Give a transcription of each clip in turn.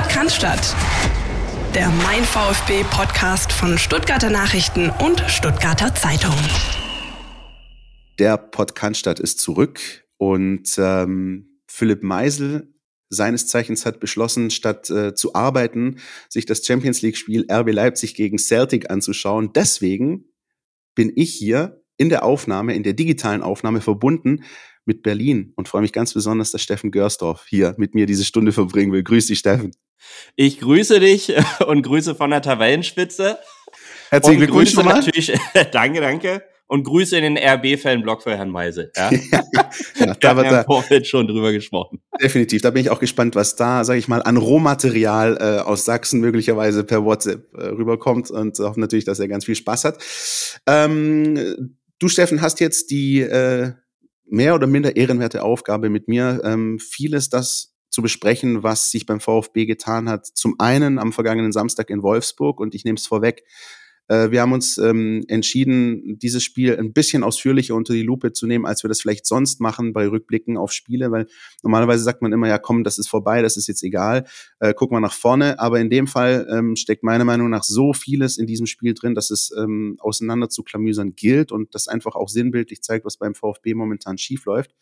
Podcast der Mein VfB Podcast von Stuttgarter Nachrichten und Stuttgarter Zeitung. Der Podcast ist zurück und ähm, Philipp Meisel seines Zeichens hat beschlossen, statt äh, zu arbeiten, sich das Champions League Spiel RB Leipzig gegen Celtic anzuschauen. Deswegen bin ich hier in der Aufnahme, in der digitalen Aufnahme verbunden mit Berlin und freue mich ganz besonders, dass Steffen Görsdorf hier mit mir diese Stunde verbringen will. Grüß dich, Steffen. Ich grüße dich und grüße von der Tabellenspitze. Herzlichen Glückwunsch nochmal. Natürlich, danke, danke. Und Grüße in den RB-Fan-Blog für Herrn Meisel. Ja? ja, ja da wird da Vorfeld schon drüber gesprochen. Definitiv. Da bin ich auch gespannt, was da, sage ich mal, an Rohmaterial äh, aus Sachsen möglicherweise per WhatsApp äh, rüberkommt und hoffe natürlich, dass er ganz viel Spaß hat. Ähm, du, Steffen, hast jetzt die äh, mehr oder minder ehrenwerte Aufgabe mit mir, ähm, vieles das zu besprechen, was sich beim VfB getan hat. Zum einen am vergangenen Samstag in Wolfsburg und ich nehme es vorweg, äh, wir haben uns ähm, entschieden, dieses Spiel ein bisschen ausführlicher unter die Lupe zu nehmen, als wir das vielleicht sonst machen bei Rückblicken auf Spiele, weil normalerweise sagt man immer, ja komm, das ist vorbei, das ist jetzt egal, äh, guck mal nach vorne. Aber in dem Fall ähm, steckt meiner Meinung nach so vieles in diesem Spiel drin, dass es ähm, auseinander zu klamüsern gilt und das einfach auch sinnbildlich zeigt, was beim VfB momentan schief läuft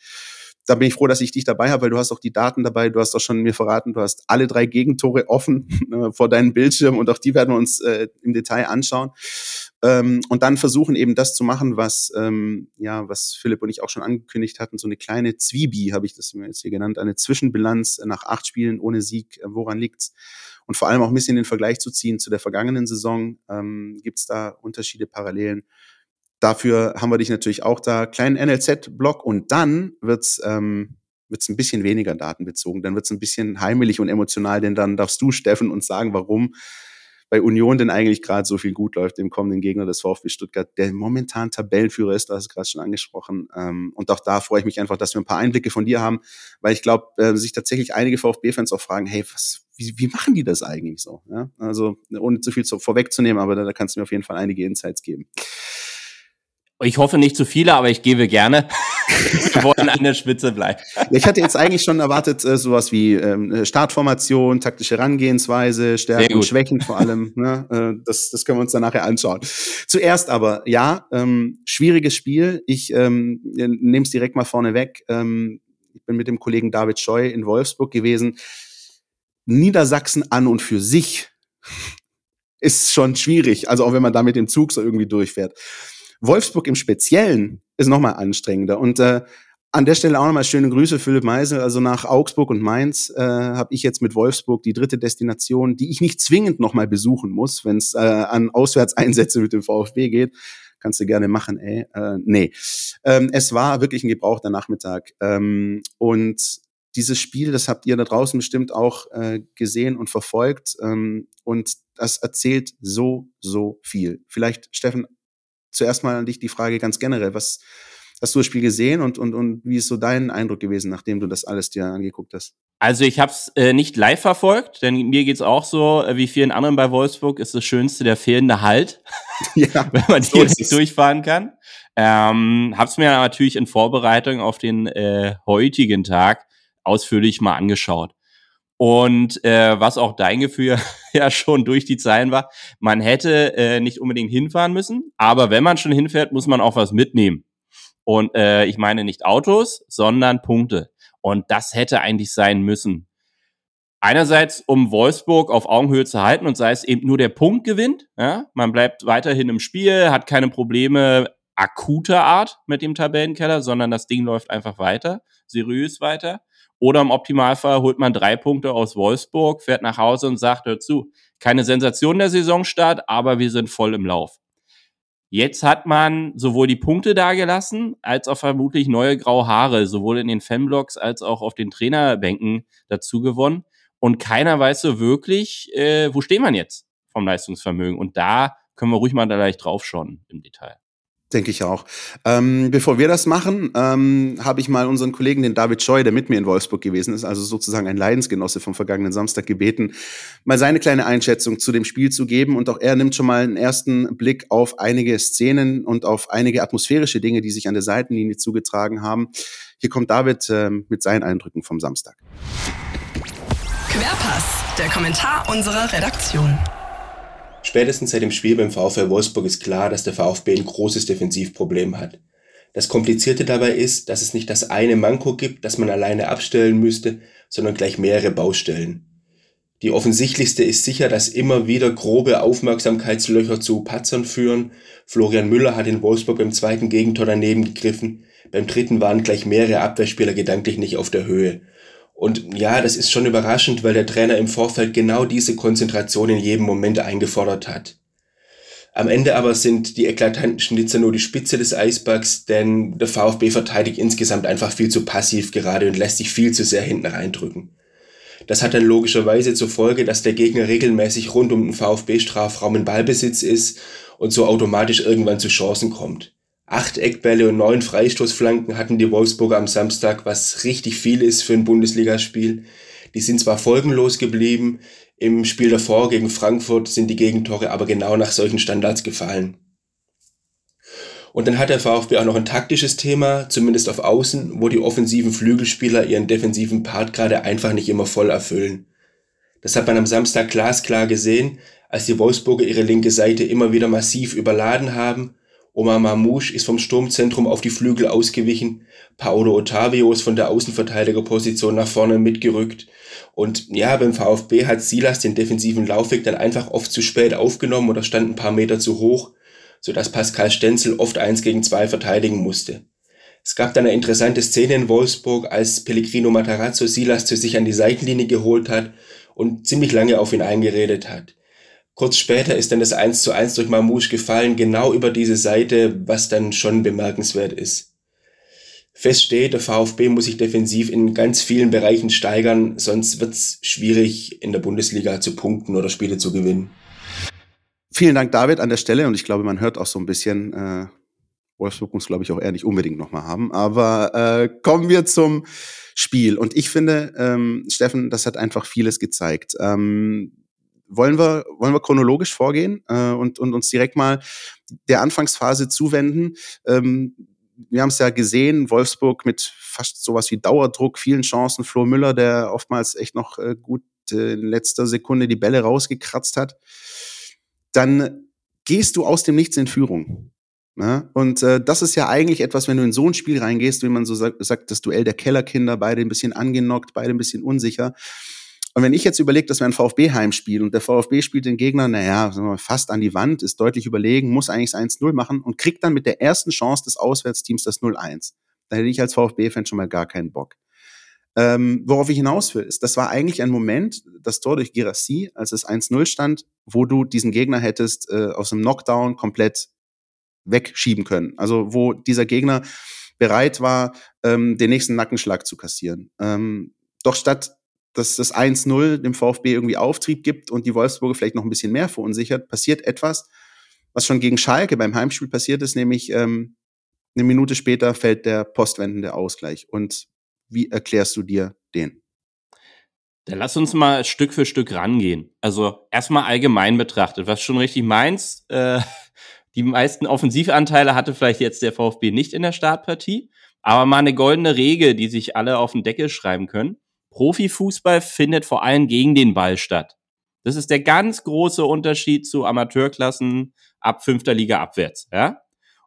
da bin ich froh, dass ich dich dabei habe, weil du hast auch die Daten dabei. Du hast auch schon mir verraten, du hast alle drei Gegentore offen äh, vor deinem Bildschirm und auch die werden wir uns äh, im Detail anschauen. Ähm, und dann versuchen eben das zu machen, was ähm, ja, was Philipp und ich auch schon angekündigt hatten, so eine kleine Zwiebie, habe ich das jetzt hier genannt, eine Zwischenbilanz nach acht Spielen ohne Sieg. Äh, woran liegt's? Und vor allem auch ein bisschen den Vergleich zu ziehen zu der vergangenen Saison. Ähm, Gibt es da Unterschiede, Parallelen? Dafür haben wir dich natürlich auch da. Kleinen NLZ-Block und dann wird's ähm, wird's ein bisschen weniger datenbezogen. Dann wird's ein bisschen heimelig und emotional, denn dann darfst du, Steffen, uns sagen, warum bei Union denn eigentlich gerade so viel gut läuft, dem kommenden Gegner des VfB Stuttgart, der momentan Tabellenführer ist, du hast es gerade schon angesprochen. Ähm, und auch da freue ich mich einfach, dass wir ein paar Einblicke von dir haben, weil ich glaube, äh, sich tatsächlich einige VfB-Fans auch fragen, hey, was, wie, wie machen die das eigentlich so? Ja? Also ohne zu viel zu, vorwegzunehmen, aber da, da kannst du mir auf jeden Fall einige Insights geben. Ich hoffe nicht zu viele, aber ich gebe gerne. Wir wollen an der Spitze bleiben. Ich hatte jetzt eigentlich schon erwartet, äh, sowas wie ähm, Startformation, taktische Herangehensweise, Stärken und Schwächen vor allem. Ne? Äh, das, das können wir uns dann nachher anschauen. Zuerst aber, ja, ähm, schwieriges Spiel. Ich ähm, nehme es direkt mal vorne weg. Ähm, ich bin mit dem Kollegen David Scheu in Wolfsburg gewesen. Niedersachsen an und für sich ist schon schwierig. Also auch wenn man da mit dem Zug so irgendwie durchfährt. Wolfsburg im Speziellen ist nochmal anstrengender. Und äh, an der Stelle auch nochmal schöne Grüße, Philipp Meisel. Also nach Augsburg und Mainz äh, habe ich jetzt mit Wolfsburg die dritte Destination, die ich nicht zwingend nochmal besuchen muss, wenn es äh, an Auswärtseinsätze mit dem VfB geht. Kannst du gerne machen, ey. Äh, nee. Ähm, es war wirklich ein gebrauchter Nachmittag. Ähm, und dieses Spiel, das habt ihr da draußen bestimmt auch äh, gesehen und verfolgt. Ähm, und das erzählt so, so viel. Vielleicht, Steffen, zuerst mal an dich die Frage ganz generell. Was hast du das Spiel gesehen und, und, und wie ist so dein Eindruck gewesen, nachdem du das alles dir angeguckt hast? Also ich habe es äh, nicht live verfolgt, denn mir geht's auch so, äh, wie vielen anderen bei Wolfsburg, ist das Schönste der fehlende Halt, ja, wenn man so direkt durchfahren kann. Ähm, habe es mir natürlich in Vorbereitung auf den äh, heutigen Tag ausführlich mal angeschaut. Und äh, was auch dein Gefühl ja schon durch die Zeilen war, man hätte äh, nicht unbedingt hinfahren müssen, aber wenn man schon hinfährt, muss man auch was mitnehmen. Und äh, ich meine nicht Autos, sondern Punkte. Und das hätte eigentlich sein müssen. Einerseits, um Wolfsburg auf Augenhöhe zu halten und sei es eben nur der Punkt gewinnt. Ja? Man bleibt weiterhin im Spiel, hat keine Probleme akuter Art mit dem Tabellenkeller, sondern das Ding läuft einfach weiter, seriös weiter. Oder im Optimalfall holt man drei Punkte aus Wolfsburg, fährt nach Hause und sagt dazu, keine Sensation der Saisonstart, aber wir sind voll im Lauf. Jetzt hat man sowohl die Punkte dagelassen, als auch vermutlich neue graue Haare, sowohl in den Fanblocks als auch auf den Trainerbänken dazu gewonnen. Und keiner weiß so wirklich, äh, wo stehen wir jetzt vom Leistungsvermögen. Und da können wir ruhig mal da leicht draufschauen im Detail. Denke ich auch. Ähm, bevor wir das machen, ähm, habe ich mal unseren Kollegen, den David Scheu, der mit mir in Wolfsburg gewesen ist, also sozusagen ein Leidensgenosse vom vergangenen Samstag, gebeten, mal seine kleine Einschätzung zu dem Spiel zu geben. Und auch er nimmt schon mal einen ersten Blick auf einige Szenen und auf einige atmosphärische Dinge, die sich an der Seitenlinie zugetragen haben. Hier kommt David ähm, mit seinen Eindrücken vom Samstag. Querpass, der Kommentar unserer Redaktion. Spätestens seit dem Spiel beim VfL Wolfsburg ist klar, dass der VfB ein großes Defensivproblem hat. Das Komplizierte dabei ist, dass es nicht das eine Manko gibt, das man alleine abstellen müsste, sondern gleich mehrere Baustellen. Die offensichtlichste ist sicher, dass immer wieder grobe Aufmerksamkeitslöcher zu Patzern führen. Florian Müller hat in Wolfsburg beim zweiten Gegentor daneben gegriffen. Beim dritten waren gleich mehrere Abwehrspieler gedanklich nicht auf der Höhe. Und ja, das ist schon überraschend, weil der Trainer im Vorfeld genau diese Konzentration in jedem Moment eingefordert hat. Am Ende aber sind die eklatanten Schnitzer nur die Spitze des Eisbergs, denn der VfB verteidigt insgesamt einfach viel zu passiv gerade und lässt sich viel zu sehr hinten reindrücken. Das hat dann logischerweise zur Folge, dass der Gegner regelmäßig rund um den VfB-Strafraum in Ballbesitz ist und so automatisch irgendwann zu Chancen kommt. Acht Eckbälle und neun Freistoßflanken hatten die Wolfsburger am Samstag, was richtig viel ist für ein Bundesligaspiel. Die sind zwar folgenlos geblieben, im Spiel davor gegen Frankfurt sind die Gegentore aber genau nach solchen Standards gefallen. Und dann hat der VfB auch noch ein taktisches Thema, zumindest auf Außen, wo die offensiven Flügelspieler ihren defensiven Part gerade einfach nicht immer voll erfüllen. Das hat man am Samstag glasklar gesehen, als die Wolfsburger ihre linke Seite immer wieder massiv überladen haben. Omar Mamouche ist vom Sturmzentrum auf die Flügel ausgewichen, Paolo Ottavio ist von der Außenverteidigerposition nach vorne mitgerückt und ja, beim VfB hat Silas den defensiven Laufweg dann einfach oft zu spät aufgenommen oder stand ein paar Meter zu hoch, sodass Pascal Stenzel oft eins gegen zwei verteidigen musste. Es gab dann eine interessante Szene in Wolfsburg, als Pellegrino Matarazzo Silas zu sich an die Seitenlinie geholt hat und ziemlich lange auf ihn eingeredet hat. Kurz später ist dann das 1 zu 1 durch Mamouche gefallen, genau über diese Seite, was dann schon bemerkenswert ist. Fest steht, der VfB muss sich defensiv in ganz vielen Bereichen steigern, sonst wird es schwierig, in der Bundesliga zu punkten oder Spiele zu gewinnen. Vielen Dank, David, an der Stelle. Und ich glaube, man hört auch so ein bisschen, äh, Wolfsburg muss, glaube ich, auch eher nicht unbedingt nochmal haben. Aber äh, kommen wir zum Spiel. Und ich finde, ähm, Steffen, das hat einfach vieles gezeigt. Ähm, wollen wir, wollen wir chronologisch vorgehen äh, und, und uns direkt mal der Anfangsphase zuwenden? Ähm, wir haben es ja gesehen, Wolfsburg mit fast sowas wie Dauerdruck, vielen Chancen, Flo Müller, der oftmals echt noch äh, gut äh, in letzter Sekunde die Bälle rausgekratzt hat. Dann gehst du aus dem Nichts in Führung. Ne? Und äh, das ist ja eigentlich etwas, wenn du in so ein Spiel reingehst, wie man so sagt, sagt das Duell der Kellerkinder, beide ein bisschen angenockt, beide ein bisschen unsicher. Und wenn ich jetzt überlege, dass wir ein VfB-Heimspiel und der VfB spielt den Gegner, naja, fast an die Wand, ist deutlich überlegen, muss eigentlich das 1-0 machen und kriegt dann mit der ersten Chance des Auswärtsteams das 0-1. Da hätte ich als VfB-Fan schon mal gar keinen Bock. Ähm, worauf ich hinaus will, ist, das war eigentlich ein Moment, das Tor durch Girassi, als es 1-0 stand, wo du diesen Gegner hättest äh, aus dem Knockdown komplett wegschieben können. Also wo dieser Gegner bereit war, ähm, den nächsten Nackenschlag zu kassieren. Ähm, doch statt dass das 1-0 dem VfB irgendwie Auftrieb gibt und die Wolfsburger vielleicht noch ein bisschen mehr verunsichert, passiert etwas, was schon gegen Schalke beim Heimspiel passiert ist, nämlich ähm, eine Minute später fällt der postwendende Ausgleich. Und wie erklärst du dir den? Dann lass uns mal Stück für Stück rangehen. Also erstmal allgemein betrachtet, was schon richtig meinst, äh, die meisten Offensivanteile hatte vielleicht jetzt der VfB nicht in der Startpartie, aber mal eine goldene Regel, die sich alle auf den Deckel schreiben können. Profifußball findet vor allem gegen den Ball statt. Das ist der ganz große Unterschied zu Amateurklassen ab fünfter Liga abwärts. Ja?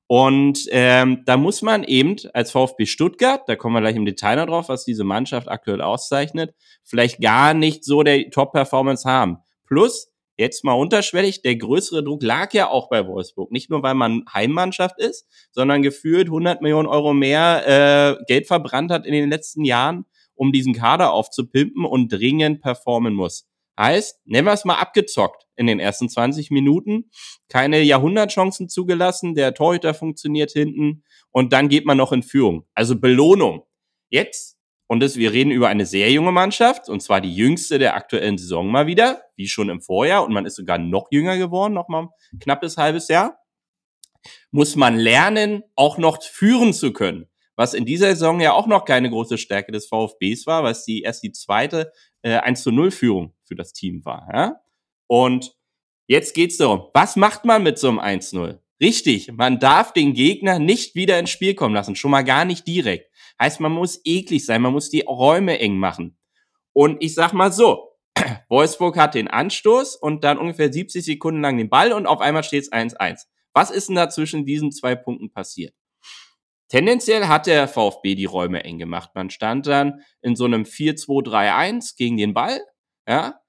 Und ähm, da muss man eben als VfB Stuttgart, da kommen wir gleich im Detail noch drauf, was diese Mannschaft aktuell auszeichnet, vielleicht gar nicht so der Top-Performance haben. Plus, jetzt mal unterschwellig, der größere Druck lag ja auch bei Wolfsburg. Nicht nur, weil man Heimmannschaft ist, sondern gefühlt 100 Millionen Euro mehr äh, Geld verbrannt hat in den letzten Jahren um diesen Kader aufzupimpen und dringend performen muss. Heißt, nehmen wir es mal abgezockt in den ersten 20 Minuten. Keine Jahrhundertchancen zugelassen, der Torhüter funktioniert hinten und dann geht man noch in Führung. Also Belohnung. Jetzt, und das, wir reden über eine sehr junge Mannschaft, und zwar die jüngste der aktuellen Saison mal wieder, wie schon im Vorjahr, und man ist sogar noch jünger geworden, noch mal knappes halbes Jahr, muss man lernen, auch noch führen zu können was in dieser Saison ja auch noch keine große Stärke des VfBs war, was die erst die zweite äh, 1 zu 0 Führung für das Team war. Ja? Und jetzt geht's darum, was macht man mit so einem 1-0? Richtig, man darf den Gegner nicht wieder ins Spiel kommen lassen, schon mal gar nicht direkt. Heißt, man muss eklig sein, man muss die Räume eng machen. Und ich sag mal so, Wolfsburg hat den Anstoß und dann ungefähr 70 Sekunden lang den Ball und auf einmal steht es 1-1. Was ist denn da zwischen diesen zwei Punkten passiert? Tendenziell hat der VfB die Räume eng gemacht. Man stand dann in so einem 4-2-3-1 gegen den Ball, ja.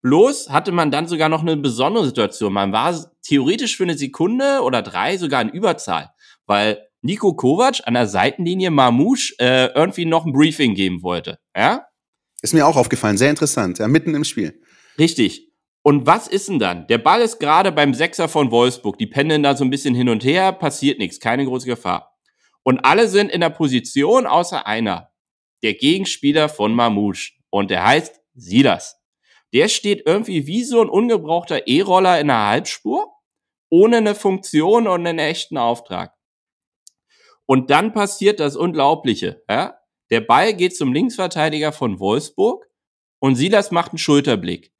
Bloß hatte man dann sogar noch eine besondere Situation. Man war theoretisch für eine Sekunde oder drei sogar in Überzahl, weil Nico Kovac an der Seitenlinie Mamouche äh, irgendwie noch ein Briefing geben wollte, ja. Ist mir auch aufgefallen, sehr interessant, ja, mitten im Spiel. Richtig. Und was ist denn dann? Der Ball ist gerade beim Sechser von Wolfsburg. Die pendeln da so ein bisschen hin und her, passiert nichts, keine große Gefahr. Und alle sind in der Position, außer einer. Der Gegenspieler von Mamouche. Und der heißt Silas. Der steht irgendwie wie so ein ungebrauchter E-Roller in der Halbspur, ohne eine Funktion und einen echten Auftrag. Und dann passiert das Unglaubliche. Ja? Der Ball geht zum Linksverteidiger von Wolfsburg und Silas macht einen Schulterblick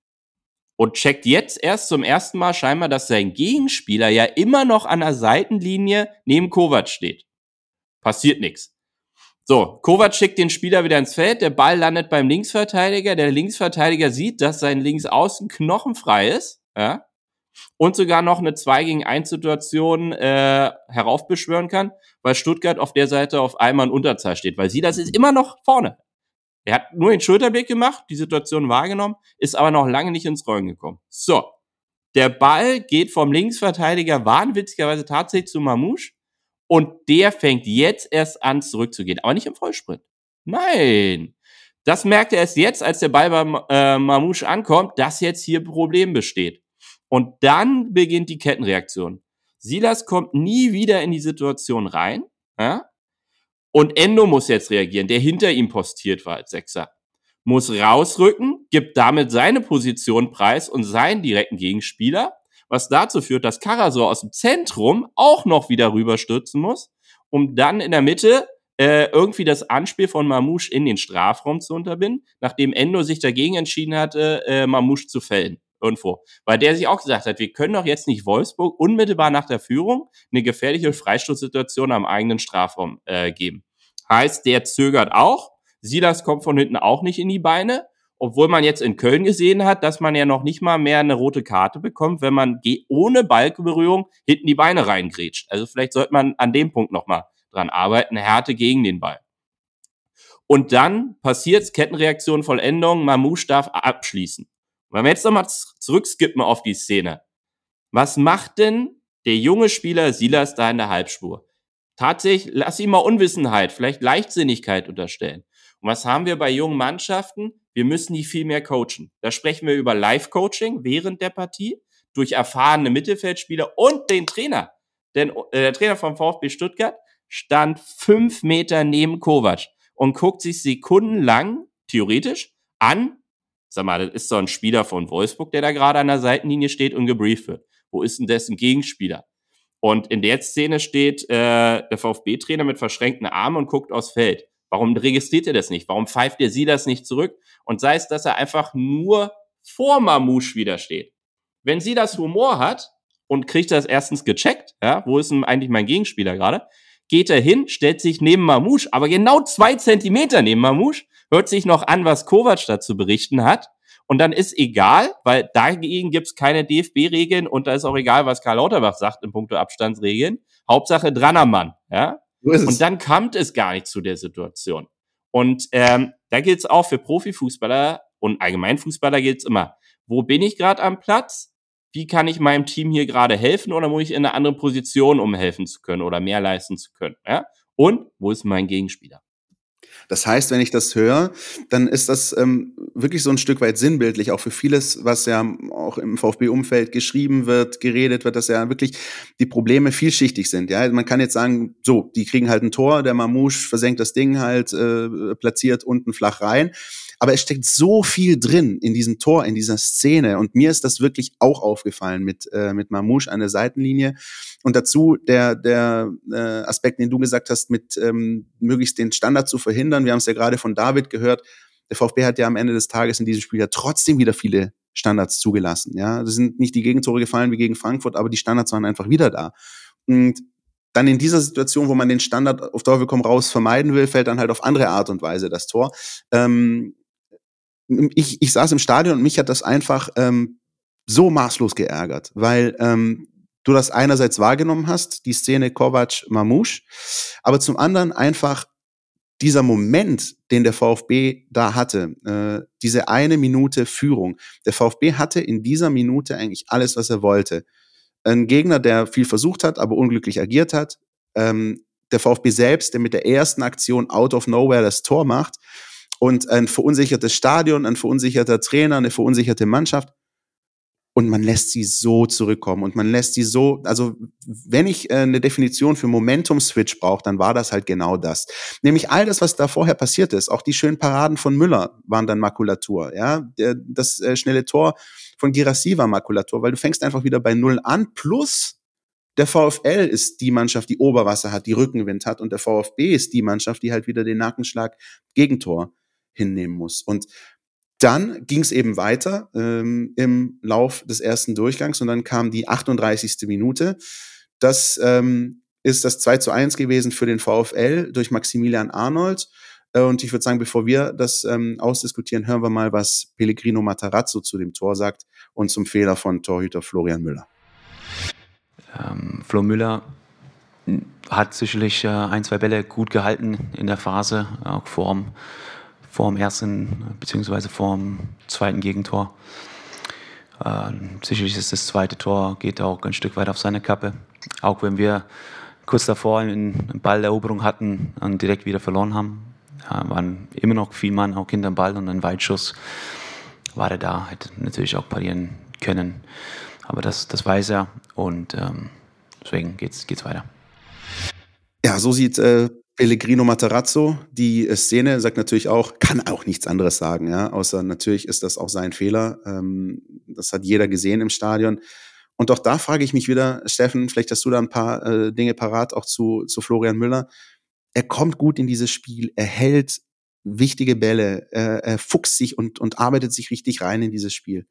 und checkt jetzt erst zum ersten Mal scheinbar, dass sein Gegenspieler ja immer noch an der Seitenlinie neben Kovac steht. Passiert nichts. So, Kovac schickt den Spieler wieder ins Feld, der Ball landet beim Linksverteidiger, der Linksverteidiger sieht, dass sein Linksaußen knochenfrei ist, ja, und sogar noch eine 2 gegen 1 Situation äh, heraufbeschwören kann weil Stuttgart auf der Seite auf einmal in Unterzahl steht, weil sie das ist immer noch vorne. Er hat nur den Schulterblick gemacht, die Situation wahrgenommen, ist aber noch lange nicht ins Rollen gekommen. So, der Ball geht vom Linksverteidiger wahnwitzigerweise tatsächlich zu Mamouche und der fängt jetzt erst an zurückzugehen, aber nicht im Vollsprint. Nein, das merkt er erst jetzt, als der Ball beim äh, Mamouche ankommt, dass jetzt hier Problem besteht. Und dann beginnt die Kettenreaktion. Silas kommt nie wieder in die Situation rein. Ja? Und Endo muss jetzt reagieren, der hinter ihm postiert war als Sechser. Muss rausrücken, gibt damit seine Position preis und seinen direkten Gegenspieler, was dazu führt, dass Karasor aus dem Zentrum auch noch wieder rüberstürzen muss, um dann in der Mitte äh, irgendwie das Anspiel von Mamouche in den Strafraum zu unterbinden, nachdem Endo sich dagegen entschieden hatte, äh, Mamouche zu fällen irgendwo. Weil der sich auch gesagt hat, wir können doch jetzt nicht Wolfsburg unmittelbar nach der Führung eine gefährliche Freistoßsituation am eigenen Strafraum äh, geben. Heißt, der zögert auch. Silas kommt von hinten auch nicht in die Beine. Obwohl man jetzt in Köln gesehen hat, dass man ja noch nicht mal mehr eine rote Karte bekommt, wenn man ohne Ballberührung hinten die Beine reingrätscht. Also vielleicht sollte man an dem Punkt nochmal dran arbeiten. Härte gegen den Ball. Und dann passiert's, Kettenreaktion, Vollendung, Mamouche darf abschließen. Wenn wir jetzt nochmal zurückskippen auf die Szene. Was macht denn der junge Spieler Silas da in der Halbspur? Tatsächlich, lass ihm mal Unwissenheit, vielleicht Leichtsinnigkeit unterstellen. Und was haben wir bei jungen Mannschaften? Wir müssen die viel mehr coachen. Da sprechen wir über Live-Coaching während der Partie durch erfahrene Mittelfeldspieler und den Trainer. Denn äh, der Trainer vom VfB Stuttgart stand fünf Meter neben Kovac und guckt sich sekundenlang, theoretisch, an, Sag mal, das ist so ein Spieler von Wolfsburg, der da gerade an der Seitenlinie steht und gebrieft wird. Wo ist denn dessen Gegenspieler? Und in der Szene steht äh, der VfB-Trainer mit verschränkten Armen und guckt aufs Feld. Warum registriert er das nicht? Warum pfeift er sie das nicht zurück? Und sei es, dass er einfach nur vor Mamouche wieder steht. Wenn sie das Humor hat und kriegt das erstens gecheckt, ja, wo ist denn eigentlich mein Gegenspieler gerade? Geht er hin, stellt sich neben Mamouche, aber genau zwei Zentimeter neben Mamouche hört sich noch an, was Kovac dazu berichten hat. Und dann ist egal, weil dagegen gibt's keine DFB-Regeln und da ist auch egal, was Karl Lauterbach sagt in puncto Abstandsregeln. Hauptsache dran am Mann. Ja? Und dann kommt es gar nicht zu der Situation. Und ähm, da gilt's auch für Profifußballer und Allgemeinfußballer gilt's immer. Wo bin ich gerade am Platz? Wie kann ich meinem Team hier gerade helfen oder muss ich in eine andere Position, um helfen zu können oder mehr leisten zu können? Ja? Und wo ist mein Gegenspieler? Das heißt, wenn ich das höre, dann ist das ähm, wirklich so ein Stück weit sinnbildlich, auch für vieles, was ja auch im VfB-Umfeld geschrieben wird, geredet wird, dass ja wirklich die Probleme vielschichtig sind. Ja, man kann jetzt sagen, so, die kriegen halt ein Tor, der Mamouche versenkt das Ding halt, äh, platziert unten flach rein. Aber es steckt so viel drin in diesem Tor, in dieser Szene. Und mir ist das wirklich auch aufgefallen mit, äh, mit Mamouche an der Seitenlinie. Und dazu der, der äh, Aspekt, den du gesagt hast, mit ähm, möglichst den Standard zu verhindern. Wir haben es ja gerade von David gehört. Der VfB hat ja am Ende des Tages in diesem Spiel ja trotzdem wieder viele Standards zugelassen. Ja, das sind nicht die Gegentore gefallen wie gegen Frankfurt, aber die Standards waren einfach wieder da. Und dann in dieser Situation, wo man den Standard auf Teufel komm raus vermeiden will, fällt dann halt auf andere Art und Weise das Tor. Ähm, ich, ich saß im Stadion und mich hat das einfach ähm, so maßlos geärgert, weil ähm, du das einerseits wahrgenommen hast, die Szene Kovac-Mamouche, aber zum anderen einfach dieser Moment, den der VfB da hatte, äh, diese eine Minute Führung. Der VfB hatte in dieser Minute eigentlich alles, was er wollte. Ein Gegner, der viel versucht hat, aber unglücklich agiert hat. Ähm, der VfB selbst, der mit der ersten Aktion out of nowhere das Tor macht. Und ein verunsichertes Stadion, ein verunsicherter Trainer, eine verunsicherte Mannschaft und man lässt sie so zurückkommen und man lässt sie so, also wenn ich äh, eine Definition für Momentum-Switch brauche, dann war das halt genau das. Nämlich all das, was da vorher passiert ist, auch die schönen Paraden von Müller waren dann Makulatur, ja, Der, das äh, schnelle Tor von Girassi war Makulatur, weil du fängst einfach wieder bei Null an, plus der VfL ist die Mannschaft, die Oberwasser hat, die Rückenwind hat und der VfB ist die Mannschaft, die halt wieder den Nackenschlag Gegentor hinnehmen muss. Und dann ging es eben weiter ähm, im Lauf des ersten Durchgangs und dann kam die 38. Minute. Das ähm, ist das 2 zu 1 gewesen für den VfL durch Maximilian Arnold. Äh, und ich würde sagen, bevor wir das ähm, ausdiskutieren, hören wir mal, was Pellegrino Matarazzo zu dem Tor sagt und zum Fehler von Torhüter Florian Müller. Ähm, Flo Müller hat sicherlich äh, ein, zwei Bälle gut gehalten in der Phase, auch vorm vor dem ersten bzw. vor dem zweiten Gegentor. Äh, sicherlich ist das zweite Tor, geht auch ein Stück weit auf seine Kappe. Auch wenn wir kurz davor eine Balleroberung hatten und direkt wieder verloren haben, äh, waren immer noch viel Mann auch hinterm Ball und ein Weitschuss war er da, hätte natürlich auch parieren können. Aber das, das weiß er und ähm, deswegen geht's, geht's weiter. Ja, so sieht äh, Pellegrino Matarazzo, die äh, Szene sagt natürlich auch, kann auch nichts anderes sagen, ja, außer natürlich ist das auch sein Fehler. Ähm, das hat jeder gesehen im Stadion. Und auch da frage ich mich wieder, Steffen, vielleicht hast du da ein paar äh, Dinge parat, auch zu, zu Florian Müller. Er kommt gut in dieses Spiel, er hält wichtige Bälle, er, er fuchst sich und, und arbeitet sich richtig rein in dieses Spiel.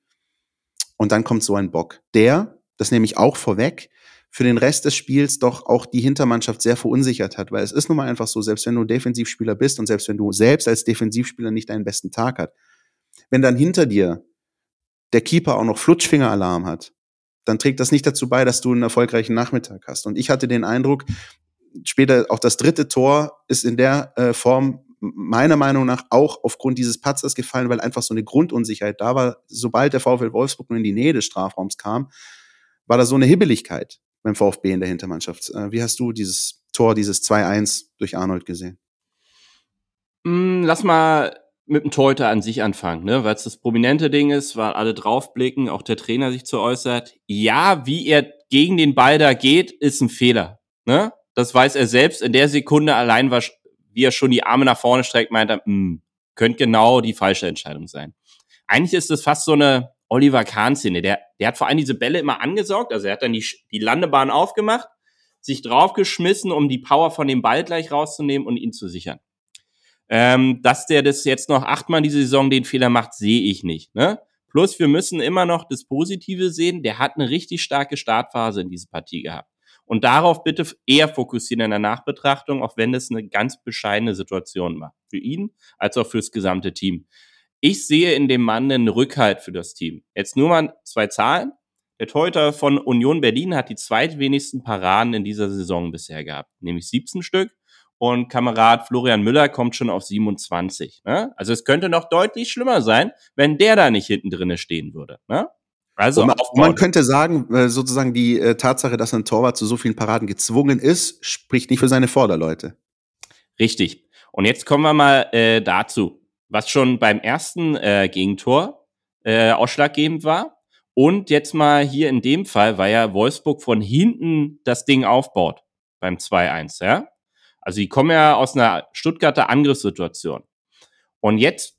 Und dann kommt so ein Bock. Der, das nehme ich auch vorweg, für den Rest des Spiels doch auch die Hintermannschaft sehr verunsichert hat, weil es ist nun mal einfach so, selbst wenn du Defensivspieler bist und selbst wenn du selbst als Defensivspieler nicht deinen besten Tag hat, wenn dann hinter dir der Keeper auch noch Flutschfingeralarm hat, dann trägt das nicht dazu bei, dass du einen erfolgreichen Nachmittag hast. Und ich hatte den Eindruck, später auch das dritte Tor ist in der äh, Form meiner Meinung nach auch aufgrund dieses Patzers gefallen, weil einfach so eine Grundunsicherheit da war. Sobald der VfL Wolfsburg nur in die Nähe des Strafraums kam, war da so eine Hibbeligkeit beim VfB in der Hintermannschaft. Äh, wie hast du dieses Tor, dieses 2-1 durch Arnold gesehen? Mm, lass mal mit dem Torhüter an sich anfangen, ne? weil es das prominente Ding ist, weil alle draufblicken, auch der Trainer sich zu äußert. Ja, wie er gegen den Ball da geht, ist ein Fehler. Ne? Das weiß er selbst. In der Sekunde allein, war, wie er schon die Arme nach vorne streckt, meint er, hm, könnte genau die falsche Entscheidung sein. Eigentlich ist es fast so eine Oliver Kahn-Szene. Der, der hat vor allem diese Bälle immer angesaugt. Also er hat dann die, die Landebahn aufgemacht, sich draufgeschmissen, um die Power von dem Ball gleich rauszunehmen und ihn zu sichern. Ähm, dass der das jetzt noch achtmal diese Saison den Fehler macht, sehe ich nicht. Ne? Plus, wir müssen immer noch das Positive sehen. Der hat eine richtig starke Startphase in diese Partie gehabt. Und darauf bitte eher fokussieren in der Nachbetrachtung, auch wenn es eine ganz bescheidene Situation war. Für ihn als auch fürs gesamte Team. Ich sehe in dem Mann einen Rückhalt für das Team. Jetzt nur mal zwei Zahlen. Der Torhüter von Union Berlin hat die zweitwenigsten Paraden in dieser Saison bisher gehabt, nämlich 17 Stück. Und Kamerad Florian Müller kommt schon auf 27. Ne? Also es könnte noch deutlich schlimmer sein, wenn der da nicht hinten drinne stehen würde. Ne? Also man, man, könnte sagen, äh, sozusagen die äh, Tatsache, dass ein Torwart zu so vielen Paraden gezwungen ist, spricht nicht für seine Vorderleute. Richtig. Und jetzt kommen wir mal äh, dazu was schon beim ersten äh, Gegentor äh, ausschlaggebend war. Und jetzt mal hier in dem Fall, weil ja Wolfsburg von hinten das Ding aufbaut beim 2-1, ja. Also die kommen ja aus einer Stuttgarter Angriffssituation. Und jetzt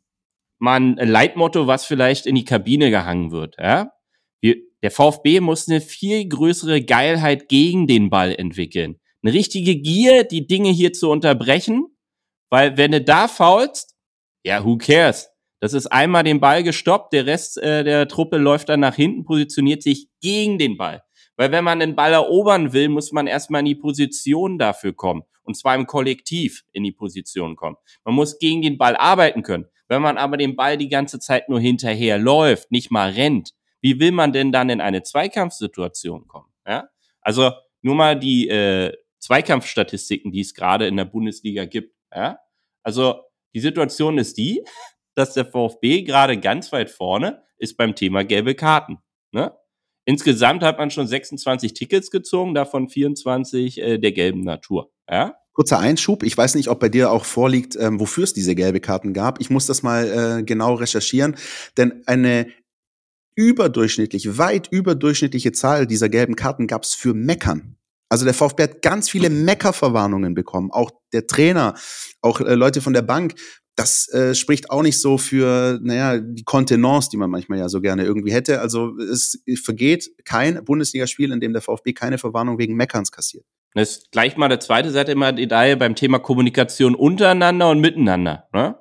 mal ein Leitmotto, was vielleicht in die Kabine gehangen wird, ja. Wir, der VfB muss eine viel größere Geilheit gegen den Ball entwickeln. Eine richtige Gier, die Dinge hier zu unterbrechen, weil wenn du da faulst, ja, who cares? Das ist einmal den Ball gestoppt, der Rest äh, der Truppe läuft dann nach hinten, positioniert sich gegen den Ball. Weil wenn man den Ball erobern will, muss man erstmal in die Position dafür kommen. Und zwar im Kollektiv in die Position kommen. Man muss gegen den Ball arbeiten können. Wenn man aber den Ball die ganze Zeit nur hinterher läuft, nicht mal rennt, wie will man denn dann in eine Zweikampfsituation kommen? Ja? Also nur mal die äh, Zweikampfstatistiken, die es gerade in der Bundesliga gibt. Ja? Also die Situation ist die, dass der VfB gerade ganz weit vorne ist beim Thema gelbe Karten. Ne? Insgesamt hat man schon 26 Tickets gezogen, davon 24 äh, der gelben Natur. Ja? Kurzer Einschub, ich weiß nicht, ob bei dir auch vorliegt, ähm, wofür es diese gelbe Karten gab. Ich muss das mal äh, genau recherchieren, denn eine überdurchschnittlich, weit überdurchschnittliche Zahl dieser gelben Karten gab es für Meckern. Also der VfB hat ganz viele Meckerverwarnungen bekommen. Auch der Trainer, auch äh, Leute von der Bank. Das äh, spricht auch nicht so für, naja, die Kontenance, die man manchmal ja so gerne irgendwie hätte. Also es vergeht kein Bundesligaspiel, in dem der VfB keine Verwarnung wegen Meckerns kassiert. Das ist gleich mal der zweite Seite immer die Medaille beim Thema Kommunikation untereinander und miteinander. Ne?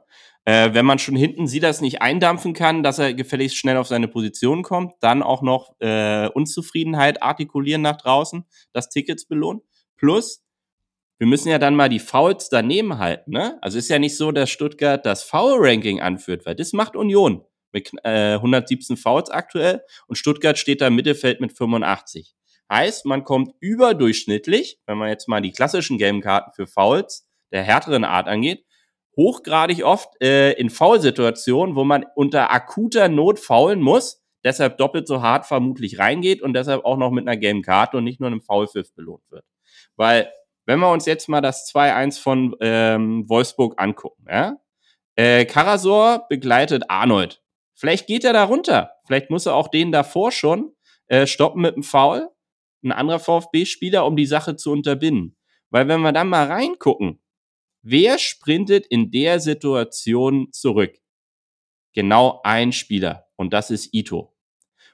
Äh, wenn man schon hinten sieht, dass nicht eindampfen kann, dass er gefälligst schnell auf seine Position kommt, dann auch noch äh, Unzufriedenheit artikulieren nach draußen, das Tickets belohnen. Plus, wir müssen ja dann mal die Fouls daneben halten. Ne? Also ist ja nicht so, dass Stuttgart das Foul-Ranking anführt, weil das macht Union mit äh, 117 Fouls aktuell und Stuttgart steht da im Mittelfeld mit 85. Heißt, man kommt überdurchschnittlich, wenn man jetzt mal die klassischen gelben Karten für Fouls der härteren Art angeht, hochgradig oft äh, in Foul-Situationen, wo man unter akuter Not faulen muss, deshalb doppelt so hart vermutlich reingeht und deshalb auch noch mit einer gelben Karte und nicht nur einem Foulpfiff belohnt wird. Weil, wenn wir uns jetzt mal das 2-1 von ähm, Wolfsburg angucken, ja, äh, Karasor begleitet Arnold. Vielleicht geht er da runter. Vielleicht muss er auch den davor schon äh, stoppen mit dem Foul ein anderer VfB-Spieler, um die Sache zu unterbinden. Weil wenn wir dann mal reingucken, wer sprintet in der Situation zurück? Genau ein Spieler und das ist Ito.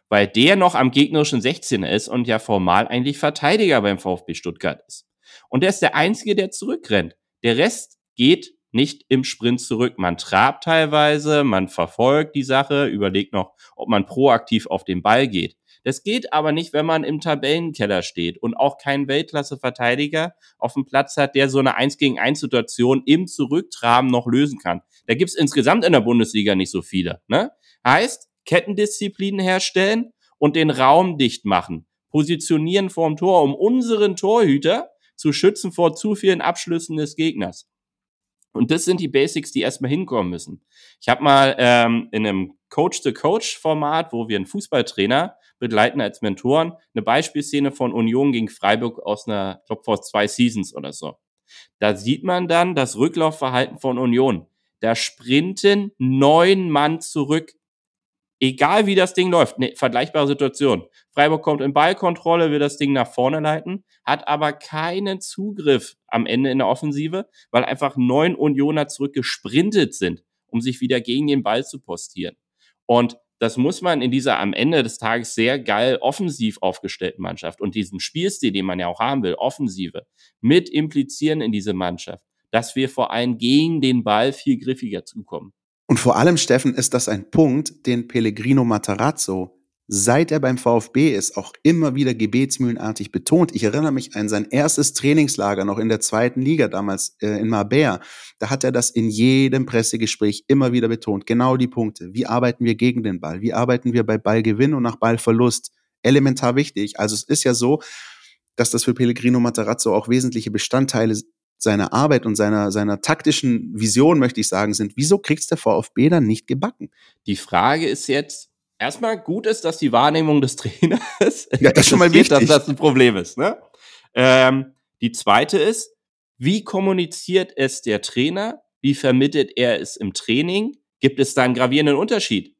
Weil der noch am gegnerischen 16er ist und ja formal eigentlich Verteidiger beim VfB Stuttgart ist. Und der ist der Einzige, der zurückrennt. Der Rest geht nicht im Sprint zurück. Man trabt teilweise, man verfolgt die Sache, überlegt noch, ob man proaktiv auf den Ball geht. Das geht aber nicht, wenn man im Tabellenkeller steht und auch keinen Weltklasse-Verteidiger auf dem Platz hat, der so eine 1 gegen 1 Situation im Zurücktraben noch lösen kann. Da gibt's insgesamt in der Bundesliga nicht so viele. Ne? Heißt, Kettendisziplinen herstellen und den Raum dicht machen. Positionieren vorm Tor, um unseren Torhüter zu schützen vor zu vielen Abschlüssen des Gegners. Und das sind die Basics, die erstmal hinkommen müssen. Ich habe mal ähm, in einem Coach-to-Coach-Format, wo wir einen Fußballtrainer begleiten als Mentoren, eine Beispielszene von Union gegen Freiburg aus einer, ich glaube, vor zwei Seasons oder so. Da sieht man dann das Rücklaufverhalten von Union. Da sprinten neun Mann zurück. Egal wie das Ding läuft, ne, vergleichbare Situation. Freiburg kommt in Ballkontrolle, will das Ding nach vorne leiten, hat aber keinen Zugriff am Ende in der Offensive, weil einfach neun Unioner zurückgesprintet sind, um sich wieder gegen den Ball zu postieren. Und das muss man in dieser am Ende des Tages sehr geil offensiv aufgestellten Mannschaft und diesem Spielstil, den man ja auch haben will, Offensive, mit implizieren in diese Mannschaft, dass wir vor allem gegen den Ball viel griffiger zukommen. Und vor allem, Steffen, ist das ein Punkt, den Pellegrino Matarazzo seit er beim VfB ist, auch immer wieder gebetsmühlenartig betont. Ich erinnere mich an sein erstes Trainingslager noch in der zweiten Liga damals äh, in Marbella. Da hat er das in jedem Pressegespräch immer wieder betont. Genau die Punkte. Wie arbeiten wir gegen den Ball? Wie arbeiten wir bei Ballgewinn und nach Ballverlust? Elementar wichtig. Also es ist ja so, dass das für Pellegrino Matarazzo auch wesentliche Bestandteile seiner Arbeit und seiner, seiner taktischen Vision, möchte ich sagen, sind. Wieso kriegt's der VfB dann nicht gebacken? Die Frage ist jetzt, erstmal gut ist, dass die Wahrnehmung des Trainers ja, das schon mal wichtig. dass das ein Problem ist. Ne? Ähm, die zweite ist, wie kommuniziert es der Trainer? Wie vermittelt er es im Training? Gibt es da einen gravierenden Unterschied?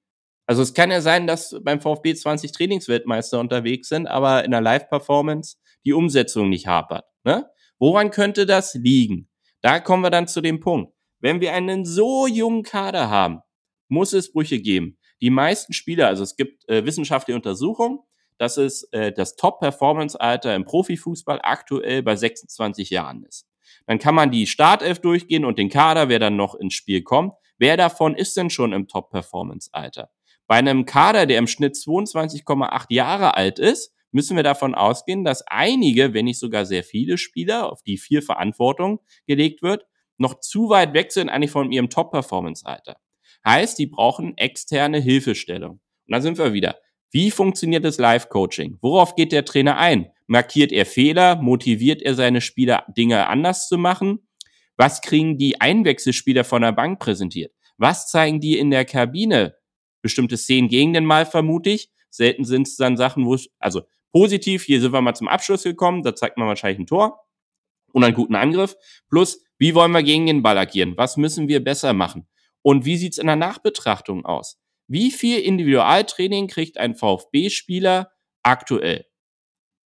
Also es kann ja sein, dass beim VfB 20 Trainingsweltmeister unterwegs sind, aber in der Live-Performance die Umsetzung nicht hapert. Ne? Woran könnte das liegen? Da kommen wir dann zu dem Punkt. Wenn wir einen so jungen Kader haben, muss es Brüche geben. Die meisten Spieler, also es gibt äh, wissenschaftliche Untersuchungen, dass es äh, das Top-Performance-Alter im Profifußball aktuell bei 26 Jahren ist. Dann kann man die Startelf durchgehen und den Kader, wer dann noch ins Spiel kommt. Wer davon ist denn schon im Top-Performance-Alter? Bei einem Kader, der im Schnitt 22,8 Jahre alt ist, müssen wir davon ausgehen, dass einige, wenn nicht sogar sehr viele Spieler, auf die viel Verantwortung gelegt wird, noch zu weit weg sind eigentlich von ihrem Top-Performance-Alter. Heißt, die brauchen externe Hilfestellung. Und da sind wir wieder. Wie funktioniert das Live-Coaching? Worauf geht der Trainer ein? Markiert er Fehler? Motiviert er seine Spieler, Dinge anders zu machen? Was kriegen die Einwechselspieler von der Bank präsentiert? Was zeigen die in der Kabine? Bestimmte Szenen gegen den Mal vermute ich. Selten sind es dann Sachen, wo es, also positiv, hier sind wir mal zum Abschluss gekommen, da zeigt man wahrscheinlich ein Tor und einen guten Angriff. Plus, wie wollen wir gegen den Ball agieren? Was müssen wir besser machen? Und wie sieht's in der Nachbetrachtung aus? Wie viel Individualtraining kriegt ein VfB-Spieler aktuell?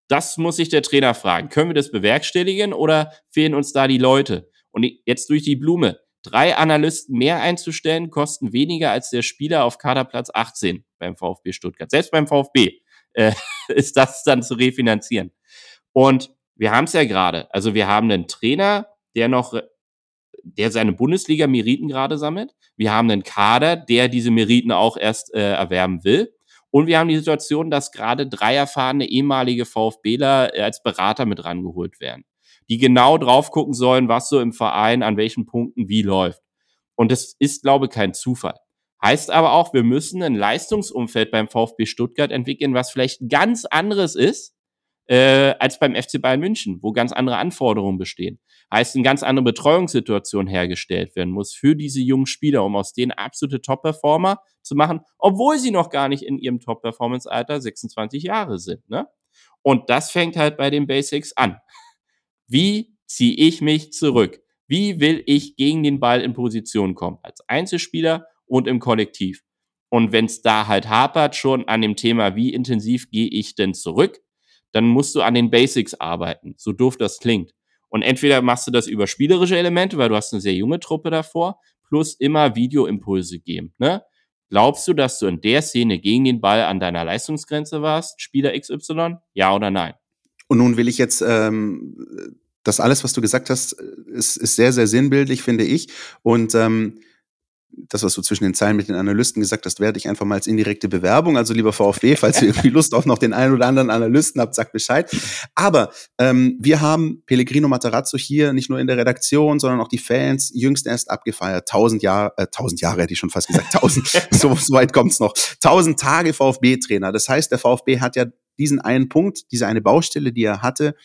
Das muss sich der Trainer fragen. Können wir das bewerkstelligen oder fehlen uns da die Leute? Und jetzt durch die Blume. Drei Analysten mehr einzustellen, kosten weniger als der Spieler auf Kaderplatz 18 beim VfB Stuttgart. Selbst beim VfB äh, ist das dann zu refinanzieren. Und wir haben es ja gerade. Also wir haben einen Trainer, der noch, der seine Bundesliga-Meriten gerade sammelt. Wir haben einen Kader, der diese Meriten auch erst äh, erwerben will. Und wir haben die Situation, dass gerade drei erfahrene ehemalige VfBler äh, als Berater mit rangeholt werden die genau drauf gucken sollen, was so im Verein an welchen Punkten wie läuft. Und das ist, glaube ich, kein Zufall. Heißt aber auch, wir müssen ein Leistungsumfeld beim VfB Stuttgart entwickeln, was vielleicht ganz anderes ist äh, als beim FC Bayern München, wo ganz andere Anforderungen bestehen. Heißt, eine ganz andere Betreuungssituation hergestellt werden muss für diese jungen Spieler, um aus denen absolute Top-Performer zu machen, obwohl sie noch gar nicht in ihrem Top-Performance-Alter 26 Jahre sind. Ne? Und das fängt halt bei den Basics an. Wie ziehe ich mich zurück? Wie will ich gegen den Ball in Position kommen? Als Einzelspieler und im Kollektiv. Und wenn es da halt hapert schon an dem Thema, wie intensiv gehe ich denn zurück, dann musst du an den Basics arbeiten, so doof das klingt. Und entweder machst du das über spielerische Elemente, weil du hast eine sehr junge Truppe davor, plus immer Videoimpulse geben. Ne? Glaubst du, dass du in der Szene gegen den Ball an deiner Leistungsgrenze warst, Spieler XY? Ja oder nein? Und nun will ich jetzt ähm, das alles, was du gesagt hast, ist, ist sehr, sehr sinnbildlich, finde ich. Und ähm, das, was du zwischen den Zeilen mit den Analysten gesagt hast, werde ich einfach mal als indirekte Bewerbung. Also lieber VfB, falls ihr irgendwie Lust auf noch den einen oder anderen Analysten habt, sagt Bescheid. Aber ähm, wir haben Pellegrino Matarazzo hier nicht nur in der Redaktion, sondern auch die Fans jüngst erst abgefeiert. Tausend Jahre, äh, tausend Jahre hätte ich schon fast gesagt, tausend, so, so weit kommt's noch. Tausend Tage VfB-Trainer. Das heißt, der VfB hat ja diesen einen Punkt, diese eine Baustelle, die er hatte,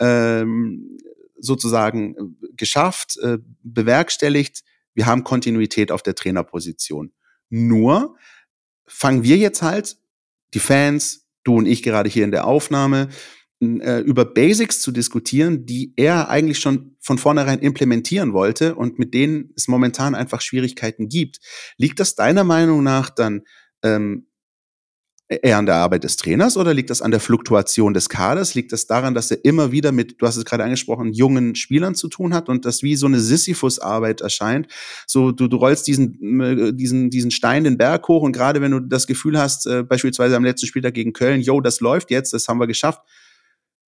ähm, sozusagen äh, geschafft, äh, bewerkstelligt. Wir haben Kontinuität auf der Trainerposition. Nur fangen wir jetzt halt, die Fans, du und ich gerade hier in der Aufnahme, äh, über Basics zu diskutieren, die er eigentlich schon von vornherein implementieren wollte und mit denen es momentan einfach Schwierigkeiten gibt. Liegt das deiner Meinung nach dann ähm, eher an der Arbeit des Trainers oder liegt das an der Fluktuation des Kaders? Liegt das daran, dass er immer wieder mit, du hast es gerade angesprochen, jungen Spielern zu tun hat und das wie so eine Sisyphus-Arbeit erscheint? So, du, du rollst diesen, äh, diesen, diesen Stein den Berg hoch und gerade wenn du das Gefühl hast, äh, beispielsweise am letzten Spieltag gegen Köln, yo, das läuft jetzt, das haben wir geschafft,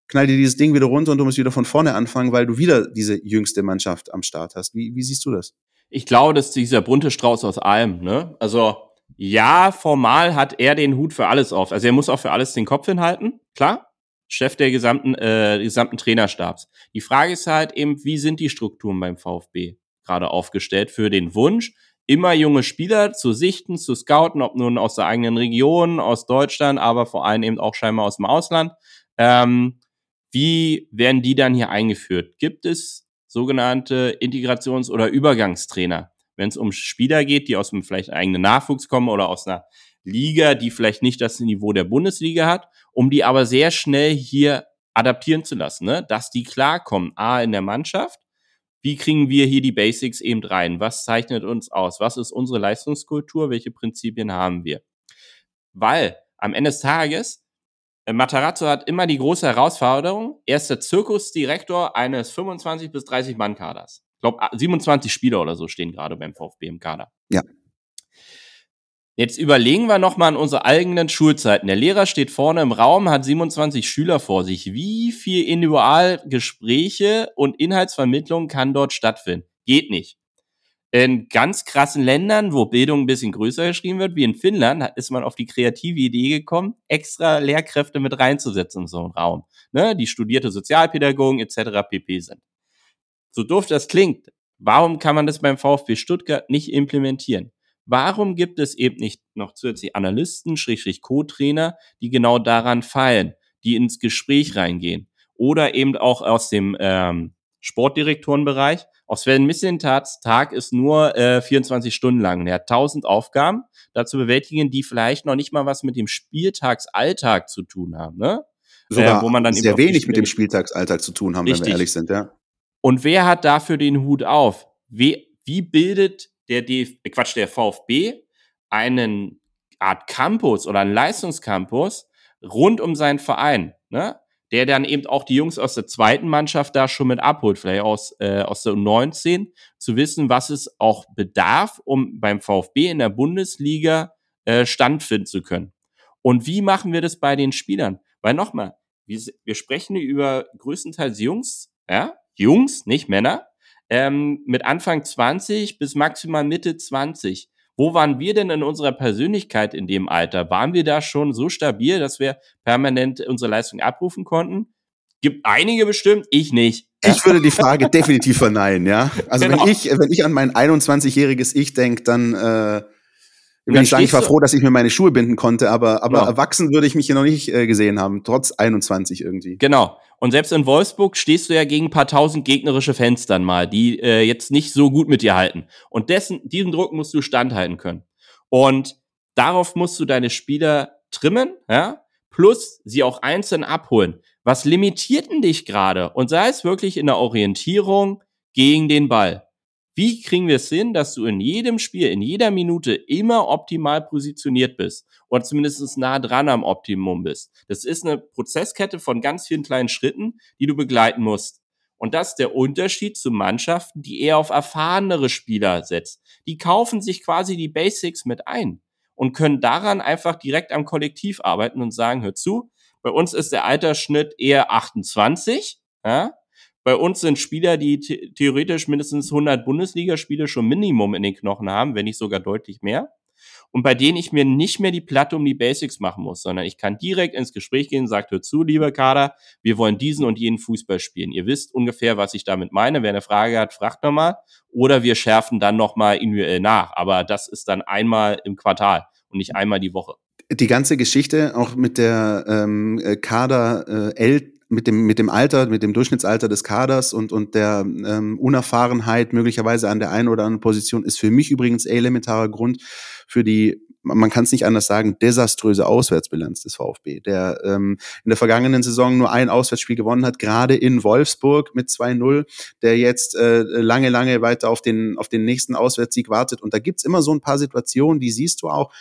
knall dir dieses Ding wieder runter und du musst wieder von vorne anfangen, weil du wieder diese jüngste Mannschaft am Start hast. Wie, wie siehst du das? Ich glaube, dass dieser bunte Strauß aus allem, ne? Also, ja, formal hat er den Hut für alles auf. Also er muss auch für alles den Kopf hinhalten, klar. Chef der gesamten, äh, gesamten Trainerstabs. Die Frage ist halt eben, wie sind die Strukturen beim VfB gerade aufgestellt für den Wunsch, immer junge Spieler zu sichten, zu scouten, ob nun aus der eigenen Region, aus Deutschland, aber vor allem eben auch scheinbar aus dem Ausland. Ähm, wie werden die dann hier eingeführt? Gibt es sogenannte Integrations- oder Übergangstrainer? Wenn es um Spieler geht, die aus einem vielleicht eigenen Nachwuchs kommen oder aus einer Liga, die vielleicht nicht das Niveau der Bundesliga hat, um die aber sehr schnell hier adaptieren zu lassen, ne? dass die klarkommen, A, in der Mannschaft, wie kriegen wir hier die Basics eben rein? Was zeichnet uns aus? Was ist unsere Leistungskultur? Welche Prinzipien haben wir? Weil am Ende des Tages, äh, Matarazzo hat immer die große Herausforderung, er ist der Zirkusdirektor eines 25 bis 30 Mann Kaders glaube, 27 Spieler oder so stehen gerade beim VfB im Kader. Ja. Jetzt überlegen wir nochmal an unsere eigenen Schulzeiten. Der Lehrer steht vorne im Raum, hat 27 Schüler vor sich. Wie viel Individualgespräche und Inhaltsvermittlung kann dort stattfinden? Geht nicht. In ganz krassen Ländern, wo Bildung ein bisschen größer geschrieben wird, wie in Finnland, ist man auf die kreative Idee gekommen, extra Lehrkräfte mit reinzusetzen in so einen Raum, ne, die studierte Sozialpädagogen etc. pp. sind. So doof das klingt, warum kann man das beim VfB Stuttgart nicht implementieren? warum gibt es eben nicht noch zusätzlich Analysten, Schrägstrich Co-Trainer, die genau daran feilen, die ins Gespräch reingehen? Oder eben auch aus dem ähm, Sportdirektorenbereich. Auch Sven Missentats Tag ist nur äh, 24 Stunden lang. Er hat 1000 Aufgaben dazu bewältigen, die vielleicht noch nicht mal was mit dem Spieltagsalltag zu tun haben. Ne? Sogar äh, wo man dann sehr wenig mit dem Spieltagsalltag zu tun haben, Richtig. wenn wir ehrlich sind. Ja. Und wer hat dafür den Hut auf? Wie, wie bildet der DF äh, Quatsch, der VfB einen Art Campus oder einen Leistungscampus rund um seinen Verein, ne? der dann eben auch die Jungs aus der zweiten Mannschaft da schon mit abholt, vielleicht aus, äh, aus der U19, zu wissen, was es auch bedarf, um beim VfB in der Bundesliga äh, standfinden zu können. Und wie machen wir das bei den Spielern? Weil nochmal, wir, wir sprechen über größtenteils Jungs, ja, Jungs, nicht Männer, ähm, mit Anfang 20 bis maximal Mitte 20. Wo waren wir denn in unserer Persönlichkeit in dem Alter? Waren wir da schon so stabil, dass wir permanent unsere Leistung abrufen konnten? Gibt einige bestimmt, ich nicht. Ich würde die Frage definitiv verneinen, ja. Also genau. wenn ich, wenn ich an mein 21-jähriges Ich denke, dann äh, ich sagen, ich war froh, dass ich mir meine Schuhe binden konnte, aber, aber genau. erwachsen würde ich mich hier noch nicht äh, gesehen haben, trotz 21 irgendwie. Genau. Und selbst in Wolfsburg stehst du ja gegen ein paar tausend gegnerische Fans dann mal, die äh, jetzt nicht so gut mit dir halten. Und dessen, diesen Druck musst du standhalten können. Und darauf musst du deine Spieler trimmen, ja, plus sie auch einzeln abholen. Was limitiert denn dich gerade? Und sei es wirklich in der Orientierung gegen den Ball. Wie kriegen wir es hin, dass du in jedem Spiel, in jeder Minute immer optimal positioniert bist oder zumindest nah dran am Optimum bist? Das ist eine Prozesskette von ganz vielen kleinen Schritten, die du begleiten musst. Und das ist der Unterschied zu Mannschaften, die eher auf erfahrenere Spieler setzt. Die kaufen sich quasi die Basics mit ein und können daran einfach direkt am Kollektiv arbeiten und sagen, hör zu, bei uns ist der Altersschnitt eher 28, ja, bei uns sind Spieler, die theoretisch mindestens 100 Bundesligaspiele schon Minimum in den Knochen haben, wenn nicht sogar deutlich mehr. Und bei denen ich mir nicht mehr die Platte um die Basics machen muss, sondern ich kann direkt ins Gespräch gehen und sagt, hör zu, lieber Kader, wir wollen diesen und jenen Fußball spielen. Ihr wisst ungefähr, was ich damit meine. Wer eine Frage hat, fragt nochmal. Oder wir schärfen dann nochmal individuell nach. Aber das ist dann einmal im Quartal und nicht einmal die Woche die ganze Geschichte auch mit der ähm, Kader äh, mit dem, mit dem Alter, mit dem Durchschnittsalter des Kaders und, und der ähm, Unerfahrenheit möglicherweise an der einen oder anderen Position ist für mich übrigens elementarer Grund für die man kann es nicht anders sagen, desaströse Auswärtsbilanz des VfB, der ähm, in der vergangenen Saison nur ein Auswärtsspiel gewonnen hat, gerade in Wolfsburg mit 2-0, der jetzt äh, lange, lange weiter auf den, auf den nächsten Auswärtssieg wartet. Und da gibt's immer so ein paar Situationen, die siehst du auch,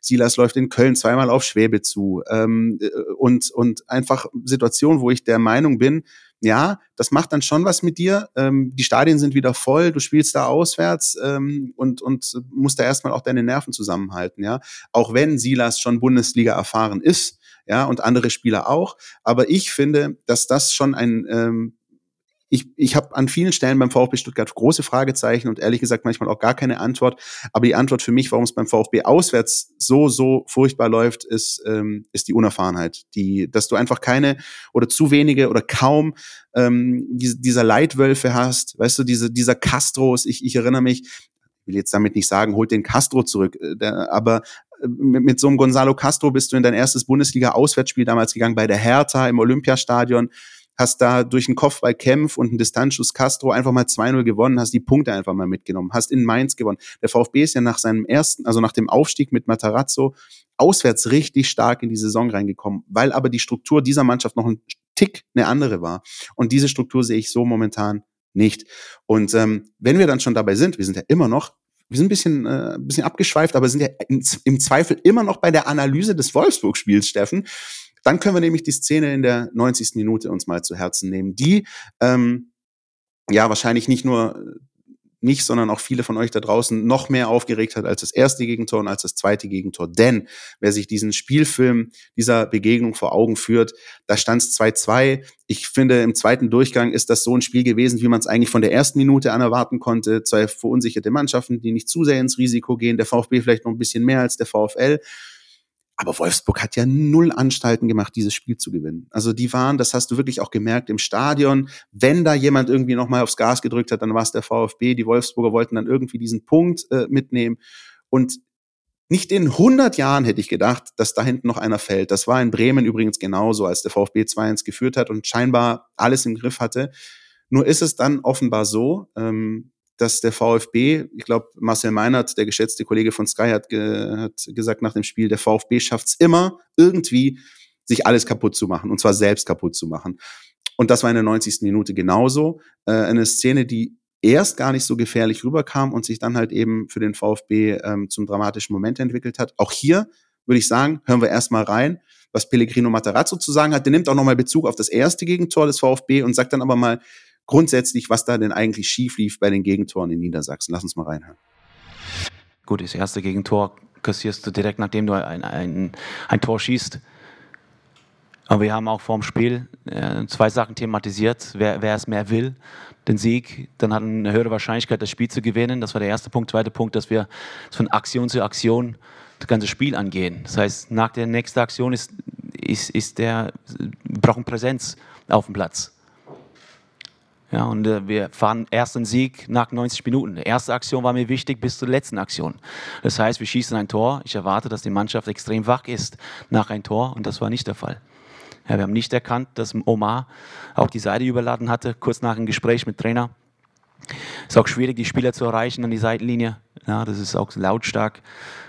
Silas läuft in Köln zweimal auf Schwäbe zu ähm, äh, und, und einfach Situationen, wo ich der Meinung bin, ja, das macht dann schon was mit dir. Ähm, die Stadien sind wieder voll, du spielst da auswärts ähm, und, und musst da erstmal auch deine Nerven zusammenhalten, ja. Auch wenn Silas schon Bundesliga erfahren ist, ja, und andere Spieler auch. Aber ich finde, dass das schon ein ähm, ich, ich habe an vielen Stellen beim VfB Stuttgart große Fragezeichen und ehrlich gesagt manchmal auch gar keine Antwort. Aber die Antwort für mich, warum es beim VfB auswärts so, so furchtbar läuft, ist, ähm, ist die Unerfahrenheit. Die, dass du einfach keine oder zu wenige oder kaum ähm, die, dieser Leitwölfe hast. Weißt du, diese, dieser Castros, ich, ich erinnere mich, ich will jetzt damit nicht sagen, holt den Castro zurück, äh, der, aber äh, mit, mit so einem Gonzalo Castro bist du in dein erstes Bundesliga-Auswärtsspiel damals gegangen bei der Hertha im Olympiastadion hast da durch einen Kopfball Kempf und einen Distanzschuss Castro einfach mal 2-0 gewonnen, hast die Punkte einfach mal mitgenommen, hast in Mainz gewonnen. Der VfB ist ja nach seinem ersten, also nach dem Aufstieg mit Matarazzo auswärts richtig stark in die Saison reingekommen, weil aber die Struktur dieser Mannschaft noch ein Tick eine andere war. Und diese Struktur sehe ich so momentan nicht. Und ähm, wenn wir dann schon dabei sind, wir sind ja immer noch wir sind ein bisschen, äh, ein bisschen abgeschweift, aber sind ja im, im Zweifel immer noch bei der Analyse des Wolfsburg-Spiels, Steffen. Dann können wir nämlich die Szene in der 90. Minute uns mal zu Herzen nehmen, die ähm, ja wahrscheinlich nicht nur nicht, sondern auch viele von euch da draußen noch mehr aufgeregt hat als das erste Gegentor und als das zweite Gegentor. Denn wer sich diesen Spielfilm dieser Begegnung vor Augen führt, da stand es 2-2. Ich finde, im zweiten Durchgang ist das so ein Spiel gewesen, wie man es eigentlich von der ersten Minute an erwarten konnte. Zwei verunsicherte Mannschaften, die nicht zu sehr ins Risiko gehen. Der VfB vielleicht noch ein bisschen mehr als der VfL. Aber Wolfsburg hat ja null Anstalten gemacht, dieses Spiel zu gewinnen. Also die waren, das hast du wirklich auch gemerkt im Stadion. Wenn da jemand irgendwie nochmal aufs Gas gedrückt hat, dann war es der VfB. Die Wolfsburger wollten dann irgendwie diesen Punkt äh, mitnehmen. Und nicht in 100 Jahren hätte ich gedacht, dass da hinten noch einer fällt. Das war in Bremen übrigens genauso, als der VfB 2-1 geführt hat und scheinbar alles im Griff hatte. Nur ist es dann offenbar so, ähm, dass der VfB, ich glaube, Marcel Meinert, der geschätzte Kollege von Sky, hat, ge hat gesagt nach dem Spiel, der VfB schafft es immer irgendwie, sich alles kaputt zu machen, und zwar selbst kaputt zu machen. Und das war in der 90. Minute genauso. Äh, eine Szene, die erst gar nicht so gefährlich rüberkam und sich dann halt eben für den VfB ähm, zum dramatischen Moment entwickelt hat. Auch hier würde ich sagen, hören wir erstmal rein, was Pellegrino Matarazzo zu sagen hat. Der nimmt auch nochmal Bezug auf das erste Gegentor des VfB und sagt dann aber mal grundsätzlich, was da denn eigentlich schief lief bei den Gegentoren in Niedersachsen. Lass uns mal reinhören. Gut, das erste Gegentor kassierst du direkt, nachdem du ein, ein, ein Tor schießt. Aber wir haben auch vor dem Spiel äh, zwei Sachen thematisiert. Wer, wer es mehr will, den Sieg, dann hat eine höhere Wahrscheinlichkeit, das Spiel zu gewinnen. Das war der erste Punkt. Zweiter Punkt, dass wir von Aktion zu Aktion das ganze Spiel angehen. Das heißt, nach der nächsten Aktion ist, ist, ist der, wir brauchen Präsenz auf dem Platz. Ja, und äh, wir fahren ersten Sieg nach 90 Minuten. Die erste Aktion war mir wichtig bis zur letzten Aktion. Das heißt, wir schießen ein Tor. Ich erwarte, dass die Mannschaft extrem wach ist nach ein Tor und das war nicht der Fall. Ja, wir haben nicht erkannt, dass Omar auch die Seite überladen hatte, kurz nach dem Gespräch mit Trainer. Es ist auch schwierig, die Spieler zu erreichen an die Seitenlinie. Ja, das ist auch lautstark.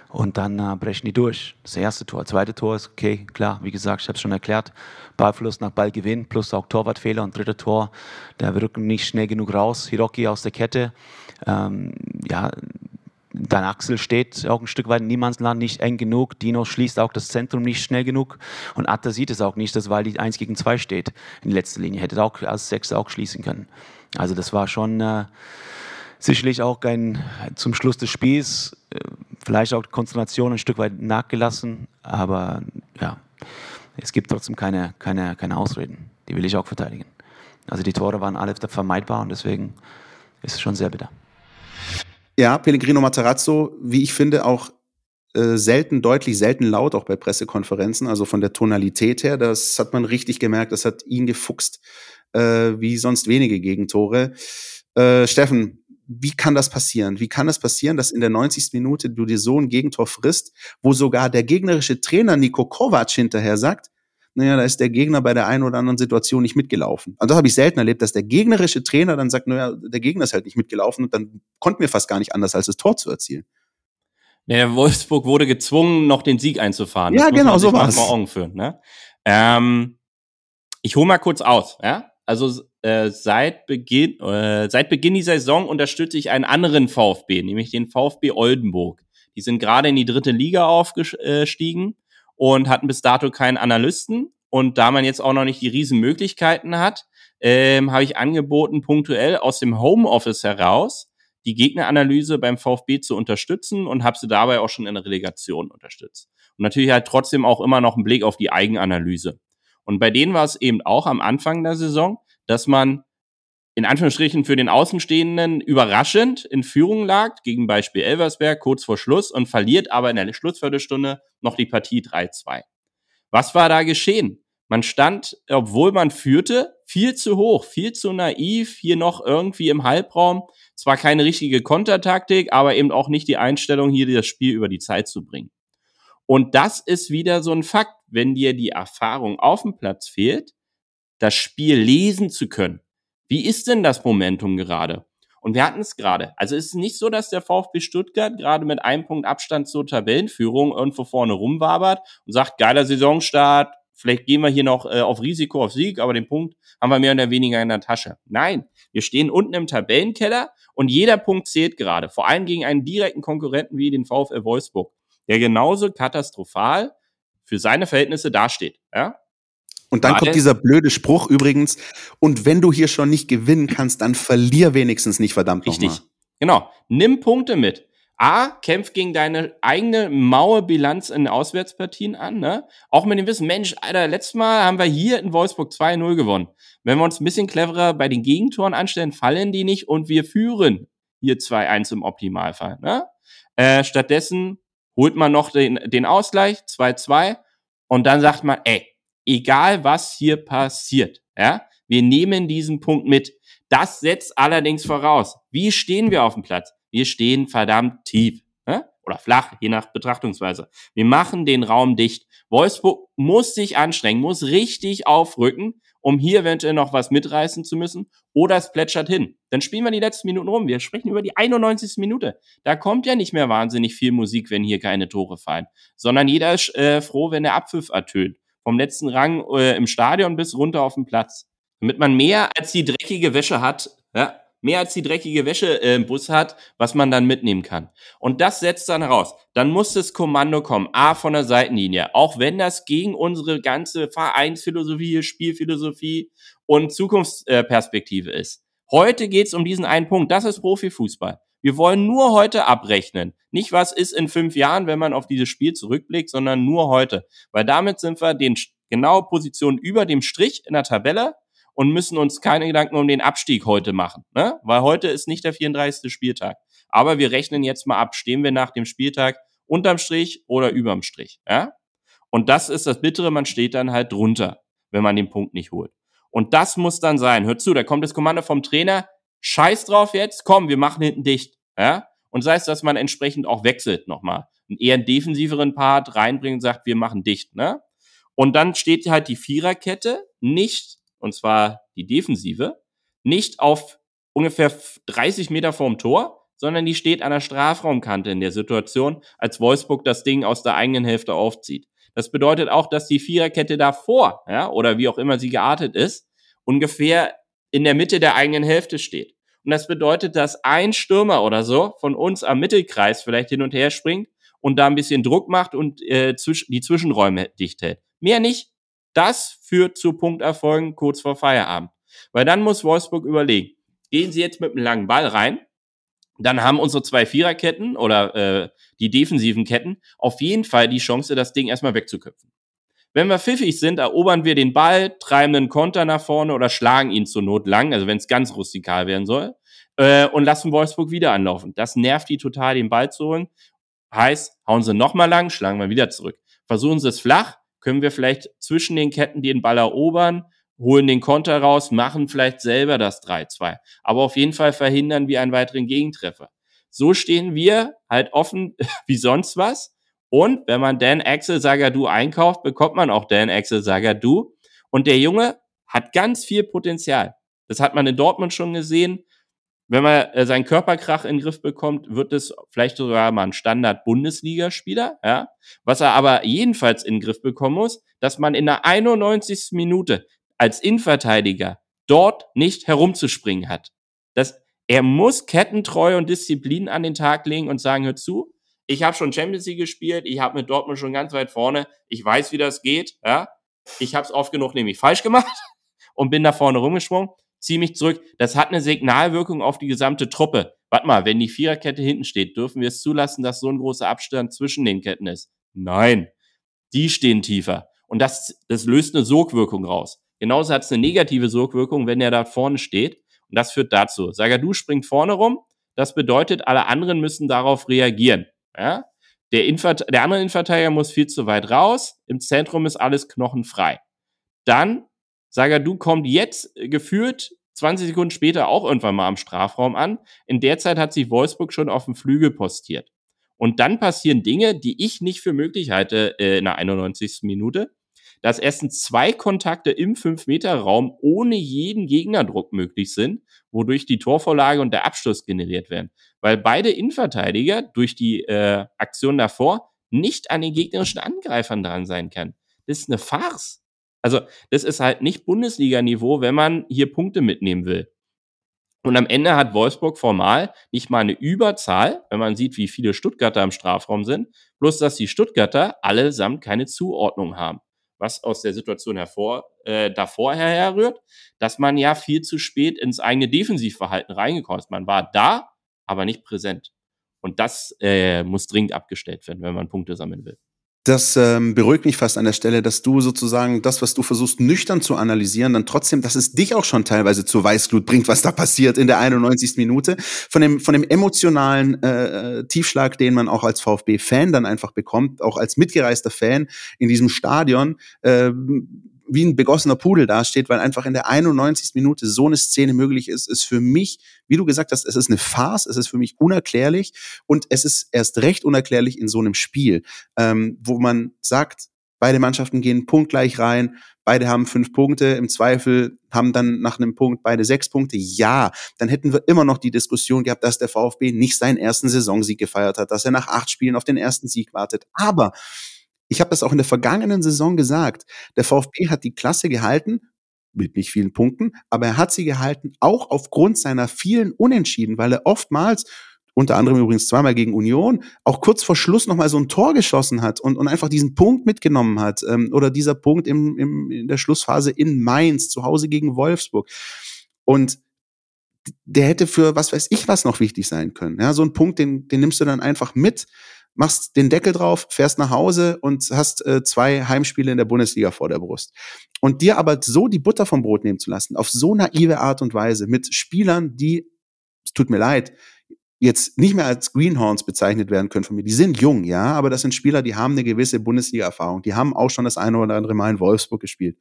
Und dann äh, brechen die durch. Das erste Tor. Das zweite Tor ist okay, klar, wie gesagt, ich habe es schon erklärt. Ballverlust nach Ballgewinn plus auch Torwartfehler. Und dritte Tor, der rücken nicht schnell genug raus. Hiroki aus der Kette. Ähm, ja, Dein Axel steht auch ein Stück weit in Niemandsland nicht eng genug. Dino schließt auch das Zentrum nicht schnell genug. Und Atta sieht es auch nicht, dass weil die 1 gegen 2 steht in letzter Linie. Hätte auch als Sechser auch schließen können. Also das war schon äh, sicherlich auch ein, zum Schluss des Spiels, äh, vielleicht auch die Konzentration ein Stück weit nachgelassen. Aber ja, es gibt trotzdem keine, keine, keine Ausreden. Die will ich auch verteidigen. Also die Tore waren alle vermeidbar und deswegen ist es schon sehr bitter. Ja, Pellegrino Matarazzo, wie ich finde, auch äh, selten, deutlich selten laut, auch bei Pressekonferenzen, also von der Tonalität her, das hat man richtig gemerkt, das hat ihn gefuchst, äh, wie sonst wenige Gegentore. Äh, Steffen, wie kann das passieren? Wie kann das passieren, dass in der 90. Minute du dir so ein Gegentor frisst, wo sogar der gegnerische Trainer Niko Kovac hinterher sagt, naja, da ist der Gegner bei der einen oder anderen Situation nicht mitgelaufen. Also das habe ich selten erlebt, dass der gegnerische Trainer dann sagt, naja, der Gegner ist halt nicht mitgelaufen und dann konnten wir fast gar nicht anders, als das Tor zu erzielen. Ja, Wolfsburg wurde gezwungen, noch den Sieg einzufahren. Das ja, genau, so war es. Ne? ähm, ich hole mal kurz aus. Ja? Also äh, seit Beginn, äh, seit Beginn dieser Saison unterstütze ich einen anderen VfB, nämlich den VfB Oldenburg. Die sind gerade in die dritte Liga aufgestiegen und hatten bis dato keinen Analysten. Und da man jetzt auch noch nicht die riesen Möglichkeiten hat, ähm, habe ich angeboten, punktuell aus dem Homeoffice heraus die Gegneranalyse beim VfB zu unterstützen und habe sie dabei auch schon in der Relegation unterstützt. Und natürlich halt trotzdem auch immer noch einen Blick auf die Eigenanalyse. Und bei denen war es eben auch am Anfang der Saison, dass man in Anführungsstrichen für den Außenstehenden überraschend in Führung lag, gegen Beispiel Elversberg kurz vor Schluss und verliert aber in der Schlussviertelstunde noch die Partie 3-2. Was war da geschehen? Man stand, obwohl man führte, viel zu hoch, viel zu naiv, hier noch irgendwie im Halbraum. Zwar keine richtige Kontertaktik, aber eben auch nicht die Einstellung, hier das Spiel über die Zeit zu bringen. Und das ist wieder so ein Fakt, wenn dir die Erfahrung auf dem Platz fehlt, das Spiel lesen zu können, wie ist denn das Momentum gerade? Und wir hatten es gerade. Also es ist nicht so, dass der VfB Stuttgart gerade mit einem Punkt Abstand zur Tabellenführung irgendwo vorne rumwabert und sagt, geiler Saisonstart, vielleicht gehen wir hier noch äh, auf Risiko, auf Sieg, aber den Punkt haben wir mehr oder weniger in der Tasche. Nein, wir stehen unten im Tabellenkeller und jeder Punkt zählt gerade. Vor allem gegen einen direkten Konkurrenten wie den VfL Wolfsburg, der genauso katastrophal für seine Verhältnisse dasteht. Ja? Und dann Warte. kommt dieser blöde Spruch übrigens, und wenn du hier schon nicht gewinnen kannst, dann verlier wenigstens nicht, verdammt nochmal. Richtig. Genau. Nimm Punkte mit. A, kämpf gegen deine eigene maue Bilanz in Auswärtspartien an, ne? Auch mit dem Wissen, Mensch, Alter, letztes Mal haben wir hier in Wolfsburg 2-0 gewonnen. Wenn wir uns ein bisschen cleverer bei den Gegentoren anstellen, fallen die nicht und wir führen hier 2-1 im Optimalfall, ne? Äh, stattdessen holt man noch den, den Ausgleich, 2-2, und dann sagt man, ey, egal was hier passiert, ja, wir nehmen diesen Punkt mit. Das setzt allerdings voraus, wie stehen wir auf dem Platz? Wir stehen verdammt tief. Ja? oder flach, je nach Betrachtungsweise. Wir machen den Raum dicht. Wolfsburg muss sich anstrengen, muss richtig aufrücken, um hier eventuell noch was mitreißen zu müssen. Oder es plätschert hin. Dann spielen wir die letzten Minuten rum. Wir sprechen über die 91. Minute. Da kommt ja nicht mehr wahnsinnig viel Musik, wenn hier keine Tore fallen. Sondern jeder ist äh, froh, wenn der Abpfiff ertönt. Vom letzten Rang äh, im Stadion bis runter auf den Platz. Damit man mehr als die dreckige Wäsche hat, ja, mehr als die dreckige Wäsche äh, im Bus hat, was man dann mitnehmen kann. Und das setzt dann heraus. Dann muss das Kommando kommen, A von der Seitenlinie, auch wenn das gegen unsere ganze Vereinsphilosophie, Spielphilosophie und Zukunftsperspektive ist. Heute geht's um diesen einen Punkt. Das ist Profifußball. Wir wollen nur heute abrechnen. Nicht, was ist in fünf Jahren, wenn man auf dieses Spiel zurückblickt, sondern nur heute. Weil damit sind wir den genaue Position über dem Strich in der Tabelle und müssen uns keine Gedanken um den Abstieg heute machen, ne? weil heute ist nicht der 34. Spieltag. Aber wir rechnen jetzt mal ab, stehen wir nach dem Spieltag unterm Strich oder überm Strich. Ja? Und das ist das Bittere, man steht dann halt drunter, wenn man den Punkt nicht holt. Und das muss dann sein. Hört zu, da kommt das Kommando vom Trainer, scheiß drauf jetzt, komm, wir machen hinten dicht. Ja? Und sei es, dass man entsprechend auch wechselt nochmal. Einen eher defensiveren Part reinbringt und sagt, wir machen dicht. Ne? Und dann steht halt die Viererkette nicht und zwar die Defensive, nicht auf ungefähr 30 Meter vorm Tor, sondern die steht an der Strafraumkante in der Situation, als Wolfsburg das Ding aus der eigenen Hälfte aufzieht. Das bedeutet auch, dass die Viererkette davor, ja, oder wie auch immer sie geartet ist, ungefähr in der Mitte der eigenen Hälfte steht. Und das bedeutet, dass ein Stürmer oder so von uns am Mittelkreis vielleicht hin und her springt und da ein bisschen Druck macht und äh, die Zwischenräume dicht hält. Mehr nicht, das führt zu Punkterfolgen kurz vor Feierabend. Weil dann muss Wolfsburg überlegen, gehen sie jetzt mit einem langen Ball rein, dann haben unsere zwei Viererketten oder äh, die defensiven Ketten auf jeden Fall die Chance, das Ding erstmal wegzuköpfen. Wenn wir pfiffig sind, erobern wir den Ball, treiben einen Konter nach vorne oder schlagen ihn zur Not lang, also wenn es ganz rustikal werden soll, äh, und lassen Wolfsburg wieder anlaufen. Das nervt die total, den Ball zu holen. Heißt, hauen sie nochmal lang, schlagen wir wieder zurück. Versuchen sie es flach, können wir vielleicht zwischen den Ketten den Ball erobern, holen den Konter raus, machen vielleicht selber das 3-2. Aber auf jeden Fall verhindern wir einen weiteren Gegentreffer. So stehen wir halt offen wie sonst was. Und wenn man Dan Axel Sagadu einkauft, bekommt man auch Dan Axel Sagadu. Und der Junge hat ganz viel Potenzial. Das hat man in Dortmund schon gesehen wenn man äh, seinen Körperkrach in den Griff bekommt, wird es vielleicht sogar mal ein Standard-Bundesligaspieler, ja. Was er aber jedenfalls in den Griff bekommen muss, dass man in der 91. Minute als Innenverteidiger dort nicht herumzuspringen hat. Das, er muss Kettentreue und Disziplin an den Tag legen und sagen, hör zu, ich habe schon Champions League gespielt, ich habe mit Dortmund schon ganz weit vorne, ich weiß, wie das geht, ja. Ich habe es oft genug nämlich falsch gemacht und bin da vorne rumgesprungen ziehe mich zurück. Das hat eine Signalwirkung auf die gesamte Truppe. Warte mal, wenn die Viererkette hinten steht, dürfen wir es zulassen, dass so ein großer Abstand zwischen den Ketten ist? Nein. Die stehen tiefer. Und das, das löst eine Sogwirkung raus. Genauso hat es eine negative Sogwirkung, wenn er da vorne steht. Und das führt dazu. Sagadu springt vorne rum. Das bedeutet, alle anderen müssen darauf reagieren. Ja? Der, Infert der andere Innenverteidiger muss viel zu weit raus. Im Zentrum ist alles knochenfrei. Dann Sagadu kommt jetzt äh, geführt 20 Sekunden später auch irgendwann mal am Strafraum an. In der Zeit hat sich Wolfsburg schon auf dem Flügel postiert. Und dann passieren Dinge, die ich nicht für möglich halte äh, in der 91. Minute. Dass erstens zwei Kontakte im 5-Meter-Raum ohne jeden Gegnerdruck möglich sind, wodurch die Torvorlage und der Abschluss generiert werden. Weil beide Innenverteidiger durch die äh, Aktion davor nicht an den gegnerischen Angreifern dran sein kann. Das ist eine Farce. Also, das ist halt nicht Bundesliga-Niveau, wenn man hier Punkte mitnehmen will. Und am Ende hat Wolfsburg formal nicht mal eine Überzahl, wenn man sieht, wie viele Stuttgarter im Strafraum sind, bloß dass die Stuttgarter allesamt keine Zuordnung haben. Was aus der Situation hervor, äh, davor herrührt, dass man ja viel zu spät ins eigene Defensivverhalten reingekommen ist. Man war da, aber nicht präsent. Und das äh, muss dringend abgestellt werden, wenn man Punkte sammeln will. Das ähm, beruhigt mich fast an der Stelle, dass du sozusagen das, was du versuchst nüchtern zu analysieren, dann trotzdem, dass es dich auch schon teilweise zur Weißglut bringt, was da passiert in der 91. Minute. Von dem, von dem emotionalen äh, Tiefschlag, den man auch als VfB-Fan dann einfach bekommt, auch als mitgereister Fan in diesem Stadion. Äh, wie ein begossener Pudel dasteht, weil einfach in der 91. Minute so eine Szene möglich ist, ist für mich, wie du gesagt hast, es ist eine Farce, es ist für mich unerklärlich und es ist erst recht unerklärlich in so einem Spiel, ähm, wo man sagt, beide Mannschaften gehen punktgleich rein, beide haben fünf Punkte, im Zweifel haben dann nach einem Punkt beide sechs Punkte. Ja, dann hätten wir immer noch die Diskussion gehabt, dass der VfB nicht seinen ersten Saisonsieg gefeiert hat, dass er nach acht Spielen auf den ersten Sieg wartet. Aber ich habe das auch in der vergangenen Saison gesagt. Der VfB hat die Klasse gehalten, mit nicht vielen Punkten, aber er hat sie gehalten, auch aufgrund seiner vielen Unentschieden, weil er oftmals, unter anderem übrigens zweimal gegen Union, auch kurz vor Schluss nochmal so ein Tor geschossen hat und, und einfach diesen Punkt mitgenommen hat. Ähm, oder dieser Punkt im, im, in der Schlussphase in Mainz, zu Hause gegen Wolfsburg. Und der hätte für was weiß ich was noch wichtig sein können. Ja, so ein Punkt, den, den nimmst du dann einfach mit machst den Deckel drauf, fährst nach Hause und hast äh, zwei Heimspiele in der Bundesliga vor der Brust. Und dir aber so die Butter vom Brot nehmen zu lassen, auf so naive Art und Weise, mit Spielern, die, es tut mir leid, jetzt nicht mehr als Greenhorns bezeichnet werden können von mir. Die sind jung, ja, aber das sind Spieler, die haben eine gewisse Bundesliga-Erfahrung. Die haben auch schon das eine oder andere Mal in Wolfsburg gespielt.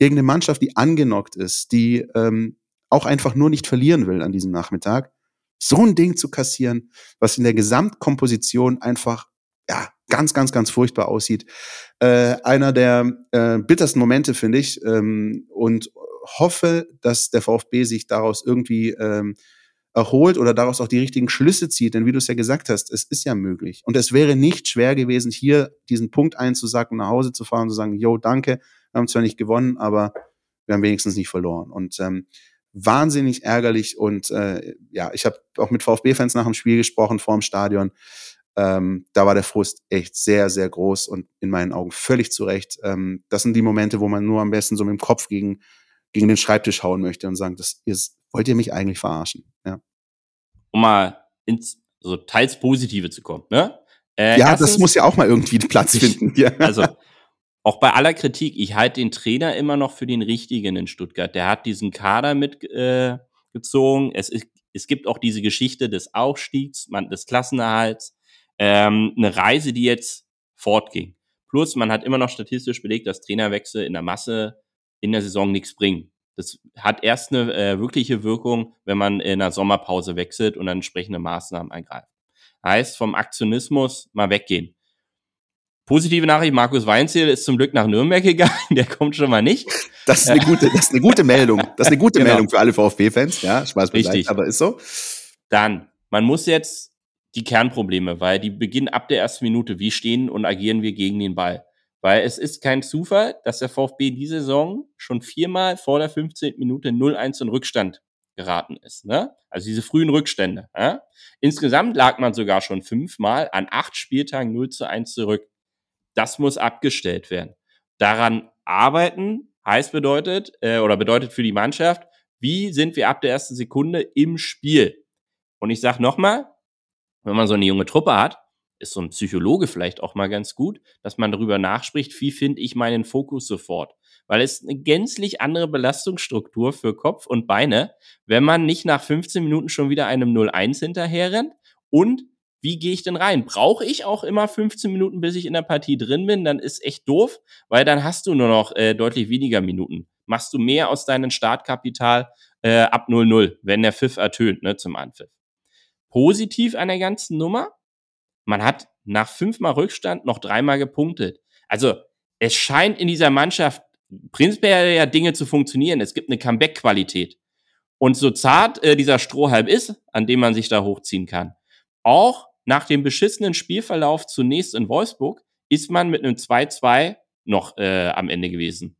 Irgendeine Mannschaft, die angenockt ist, die ähm, auch einfach nur nicht verlieren will an diesem Nachmittag, so ein Ding zu kassieren, was in der Gesamtkomposition einfach ja, ganz, ganz, ganz furchtbar aussieht. Äh, einer der äh, bittersten Momente, finde ich, ähm, und hoffe, dass der VfB sich daraus irgendwie ähm, erholt oder daraus auch die richtigen Schlüsse zieht. Denn wie du es ja gesagt hast, es ist ja möglich. Und es wäre nicht schwer gewesen, hier diesen Punkt einzusacken, nach Hause zu fahren und zu sagen, yo, danke, wir haben zwar nicht gewonnen, aber wir haben wenigstens nicht verloren. Und ähm, wahnsinnig ärgerlich und äh, ja, ich habe auch mit VfB-Fans nach dem Spiel gesprochen vor dem Stadion. Ähm, da war der Frust echt sehr, sehr groß und in meinen Augen völlig zu Recht. Ähm, das sind die Momente, wo man nur am besten so mit dem Kopf gegen, gegen den Schreibtisch hauen möchte und sagen, das ist, wollt ihr mich eigentlich verarschen? Ja. Um mal ins so teils Positive zu kommen, ne? Äh, ja, erstens, das muss ja auch mal irgendwie Platz finden. Ja. Also auch bei aller Kritik, ich halte den Trainer immer noch für den richtigen in Stuttgart. Der hat diesen Kader mitgezogen. Äh, es, ist, es gibt auch diese Geschichte des Aufstiegs, man, des Klassenerhalts, ähm, eine Reise, die jetzt fortging. Plus, man hat immer noch statistisch belegt, dass Trainerwechsel in der Masse in der Saison nichts bringen. Das hat erst eine äh, wirkliche Wirkung, wenn man in der Sommerpause wechselt und dann entsprechende Maßnahmen eingreift. Heißt, vom Aktionismus mal weggehen. Positive Nachricht, Markus Weinziel ist zum Glück nach Nürnberg gegangen, der kommt schon mal nicht. Das ist eine gute, das ist eine gute Meldung. Das ist eine gute genau. Meldung für alle VfB-Fans, ja, Spaß Richtig. aber ist so. Dann, man muss jetzt die Kernprobleme, weil die beginnen ab der ersten Minute, wie stehen und agieren wir gegen den Ball. Weil es ist kein Zufall, dass der VfB diese Saison schon viermal vor der 15. Minute 0-1 in Rückstand geraten ist. Ne? Also diese frühen Rückstände. Ja? Insgesamt lag man sogar schon fünfmal an acht Spieltagen 0 zu 1 zurück. Das muss abgestellt werden. Daran arbeiten heißt bedeutet, äh, oder bedeutet für die Mannschaft, wie sind wir ab der ersten Sekunde im Spiel? Und ich sag nochmal, wenn man so eine junge Truppe hat, ist so ein Psychologe vielleicht auch mal ganz gut, dass man darüber nachspricht, wie finde ich meinen Fokus sofort. Weil es eine gänzlich andere Belastungsstruktur für Kopf und Beine, wenn man nicht nach 15 Minuten schon wieder einem 0-1 hinterher rennt und wie gehe ich denn rein? Brauche ich auch immer 15 Minuten, bis ich in der Partie drin bin? Dann ist echt doof, weil dann hast du nur noch äh, deutlich weniger Minuten. Machst du mehr aus deinem Startkapital äh, ab 0-0, wenn der Pfiff ertönt, ne, zum Anpfiff. Positiv an der ganzen Nummer, man hat nach fünfmal Rückstand noch dreimal gepunktet. Also es scheint in dieser Mannschaft prinzipiell ja Dinge zu funktionieren. Es gibt eine Comeback-Qualität. Und so zart äh, dieser Strohhalm ist, an dem man sich da hochziehen kann, auch nach dem beschissenen Spielverlauf zunächst in Wolfsburg ist man mit einem 2-2 noch äh, am Ende gewesen.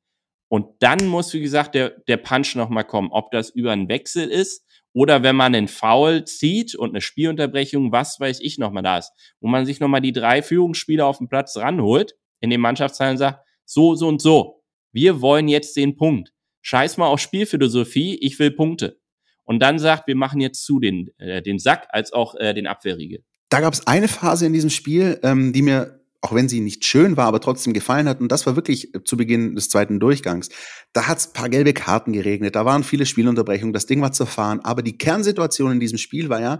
Und dann muss, wie gesagt, der, der Punch nochmal kommen, ob das über einen Wechsel ist oder wenn man einen Foul zieht und eine Spielunterbrechung, was weiß ich nochmal da ist, wo man sich nochmal die drei Führungsspieler auf den Platz ranholt, in den Mannschaftsteilen sagt, so, so und so, wir wollen jetzt den Punkt. Scheiß mal auf Spielphilosophie, ich will Punkte und dann sagt, wir machen jetzt zu den, äh, den Sack als auch äh, den Abwehrriegel. Da gab es eine Phase in diesem Spiel, ähm, die mir, auch wenn sie nicht schön war, aber trotzdem gefallen hat. Und das war wirklich äh, zu Beginn des zweiten Durchgangs. Da hat es paar gelbe Karten geregnet, da waren viele Spielunterbrechungen, das Ding war zerfahren. Aber die Kernsituation in diesem Spiel war ja,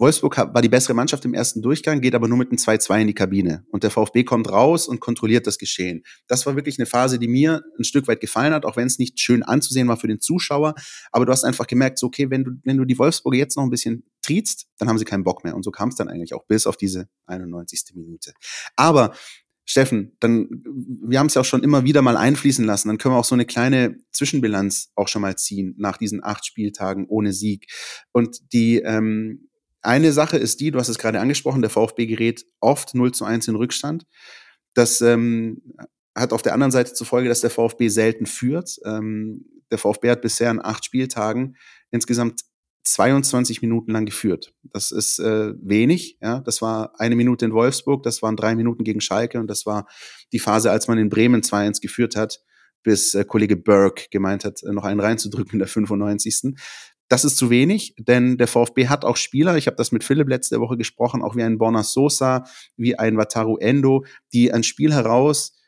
Wolfsburg war die bessere Mannschaft im ersten Durchgang, geht aber nur mit einem 2-2 in die Kabine. Und der VfB kommt raus und kontrolliert das Geschehen. Das war wirklich eine Phase, die mir ein Stück weit gefallen hat, auch wenn es nicht schön anzusehen war für den Zuschauer. Aber du hast einfach gemerkt, so, okay, wenn du, wenn du die Wolfsburger jetzt noch ein bisschen triezt, dann haben sie keinen Bock mehr. Und so kam es dann eigentlich auch bis auf diese 91. Minute. Aber Steffen, dann, wir haben es ja auch schon immer wieder mal einfließen lassen, dann können wir auch so eine kleine Zwischenbilanz auch schon mal ziehen nach diesen acht Spieltagen ohne Sieg. Und die, ähm, eine Sache ist die, du hast es gerade angesprochen, der VfB gerät oft 0 zu 1 in Rückstand. Das ähm, hat auf der anderen Seite zur Folge, dass der VfB selten führt. Ähm, der VfB hat bisher in acht Spieltagen insgesamt 22 Minuten lang geführt. Das ist äh, wenig. Ja, das war eine Minute in Wolfsburg, das waren drei Minuten gegen Schalke und das war die Phase, als man in Bremen 2-1 geführt hat, bis äh, Kollege Burke gemeint hat, noch einen reinzudrücken in der 95. Das ist zu wenig, denn der VfB hat auch Spieler, ich habe das mit Philipp letzte Woche gesprochen, auch wie ein Borna Sosa, wie ein Wataru Endo, die ein Spiel heraus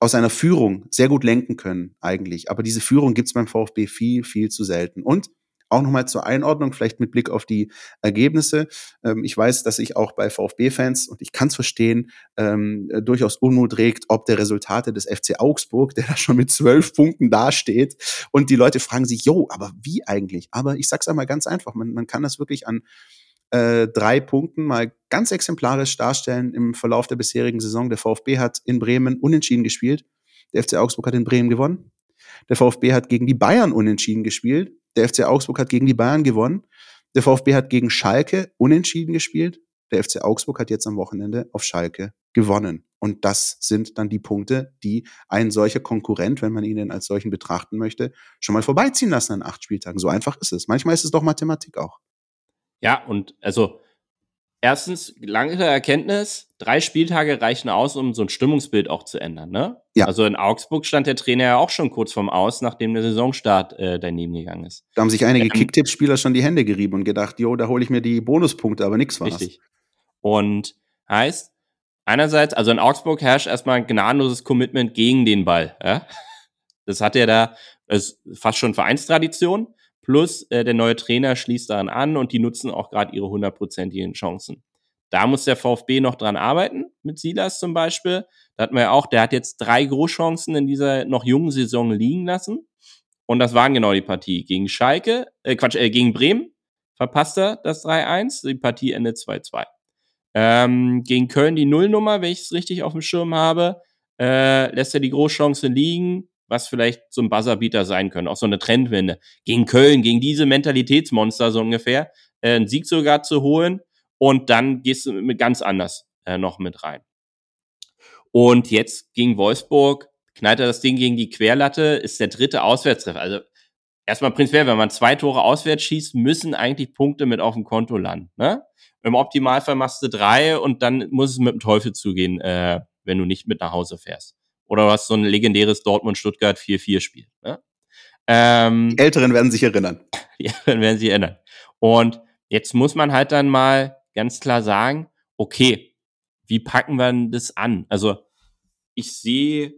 aus einer Führung sehr gut lenken können eigentlich. Aber diese Führung gibt's beim VfB viel, viel zu selten. Und auch nochmal zur Einordnung, vielleicht mit Blick auf die Ergebnisse. Ähm, ich weiß, dass sich auch bei VfB-Fans, und ich kann es verstehen, ähm, durchaus Unmut regt, ob der Resultate des FC Augsburg, der da schon mit zwölf Punkten dasteht. Und die Leute fragen sich, jo, aber wie eigentlich? Aber ich sag's einmal ganz einfach, man, man kann das wirklich an äh, drei Punkten mal ganz exemplarisch darstellen im Verlauf der bisherigen Saison. Der VfB hat in Bremen unentschieden gespielt. Der FC Augsburg hat in Bremen gewonnen. Der VfB hat gegen die Bayern unentschieden gespielt. Der FC Augsburg hat gegen die Bayern gewonnen. Der VfB hat gegen Schalke unentschieden gespielt. Der FC Augsburg hat jetzt am Wochenende auf Schalke gewonnen. Und das sind dann die Punkte, die ein solcher Konkurrent, wenn man ihn als solchen betrachten möchte, schon mal vorbeiziehen lassen an acht Spieltagen. So einfach ist es. Manchmal ist es doch Mathematik auch. Ja, und also erstens, lange Erkenntnis, drei Spieltage reichen aus, um so ein Stimmungsbild auch zu ändern. Ne? Ja. Also in Augsburg stand der Trainer ja auch schon kurz vorm Aus, nachdem der Saisonstart äh, daneben gegangen ist. Da haben sich einige ähm, Kicktipp-Spieler schon die Hände gerieben und gedacht, jo, da hole ich mir die Bonuspunkte, aber nichts war Richtig. Und heißt, einerseits, also in Augsburg herrscht erstmal ein gnadenloses Commitment gegen den Ball. Ja? Das hat er da, ist fast schon Vereinstradition. Plus äh, der neue Trainer schließt daran an und die nutzen auch gerade ihre hundertprozentigen Chancen. Da muss der VfB noch dran arbeiten, mit Silas zum Beispiel. Da hatten wir ja auch, der hat jetzt drei Großchancen in dieser noch jungen Saison liegen lassen. Und das waren genau die Partie. Gegen Schalke, äh Quatsch, äh, gegen Bremen verpasst er das 3-1. Die Partie endet 2-2. Ähm, gegen Köln die Nullnummer, wenn ich es richtig auf dem Schirm habe, äh, lässt er die Großchance liegen, was vielleicht so ein Buzzerbeater sein können, auch so eine Trendwende. Gegen Köln, gegen diese Mentalitätsmonster so ungefähr, äh, einen Sieg sogar zu holen und dann gehst du mit ganz anders äh, noch mit rein. Und jetzt gegen Wolfsburg knallt er das Ding gegen die Querlatte, ist der dritte Auswärtstreffer. Also erstmal prinzipiell, wenn man zwei Tore auswärts schießt, müssen eigentlich Punkte mit auf dem Konto landen. Ne? Im Optimalfall machst du drei und dann muss es mit dem Teufel zugehen, äh, wenn du nicht mit nach Hause fährst. Oder was so ein legendäres Dortmund-Stuttgart 4-4-Spiel. Ne? Ähm, die Älteren werden sich erinnern. Die Älteren werden sich erinnern. Und jetzt muss man halt dann mal ganz klar sagen, okay, wie packen wir das an? Also ich sehe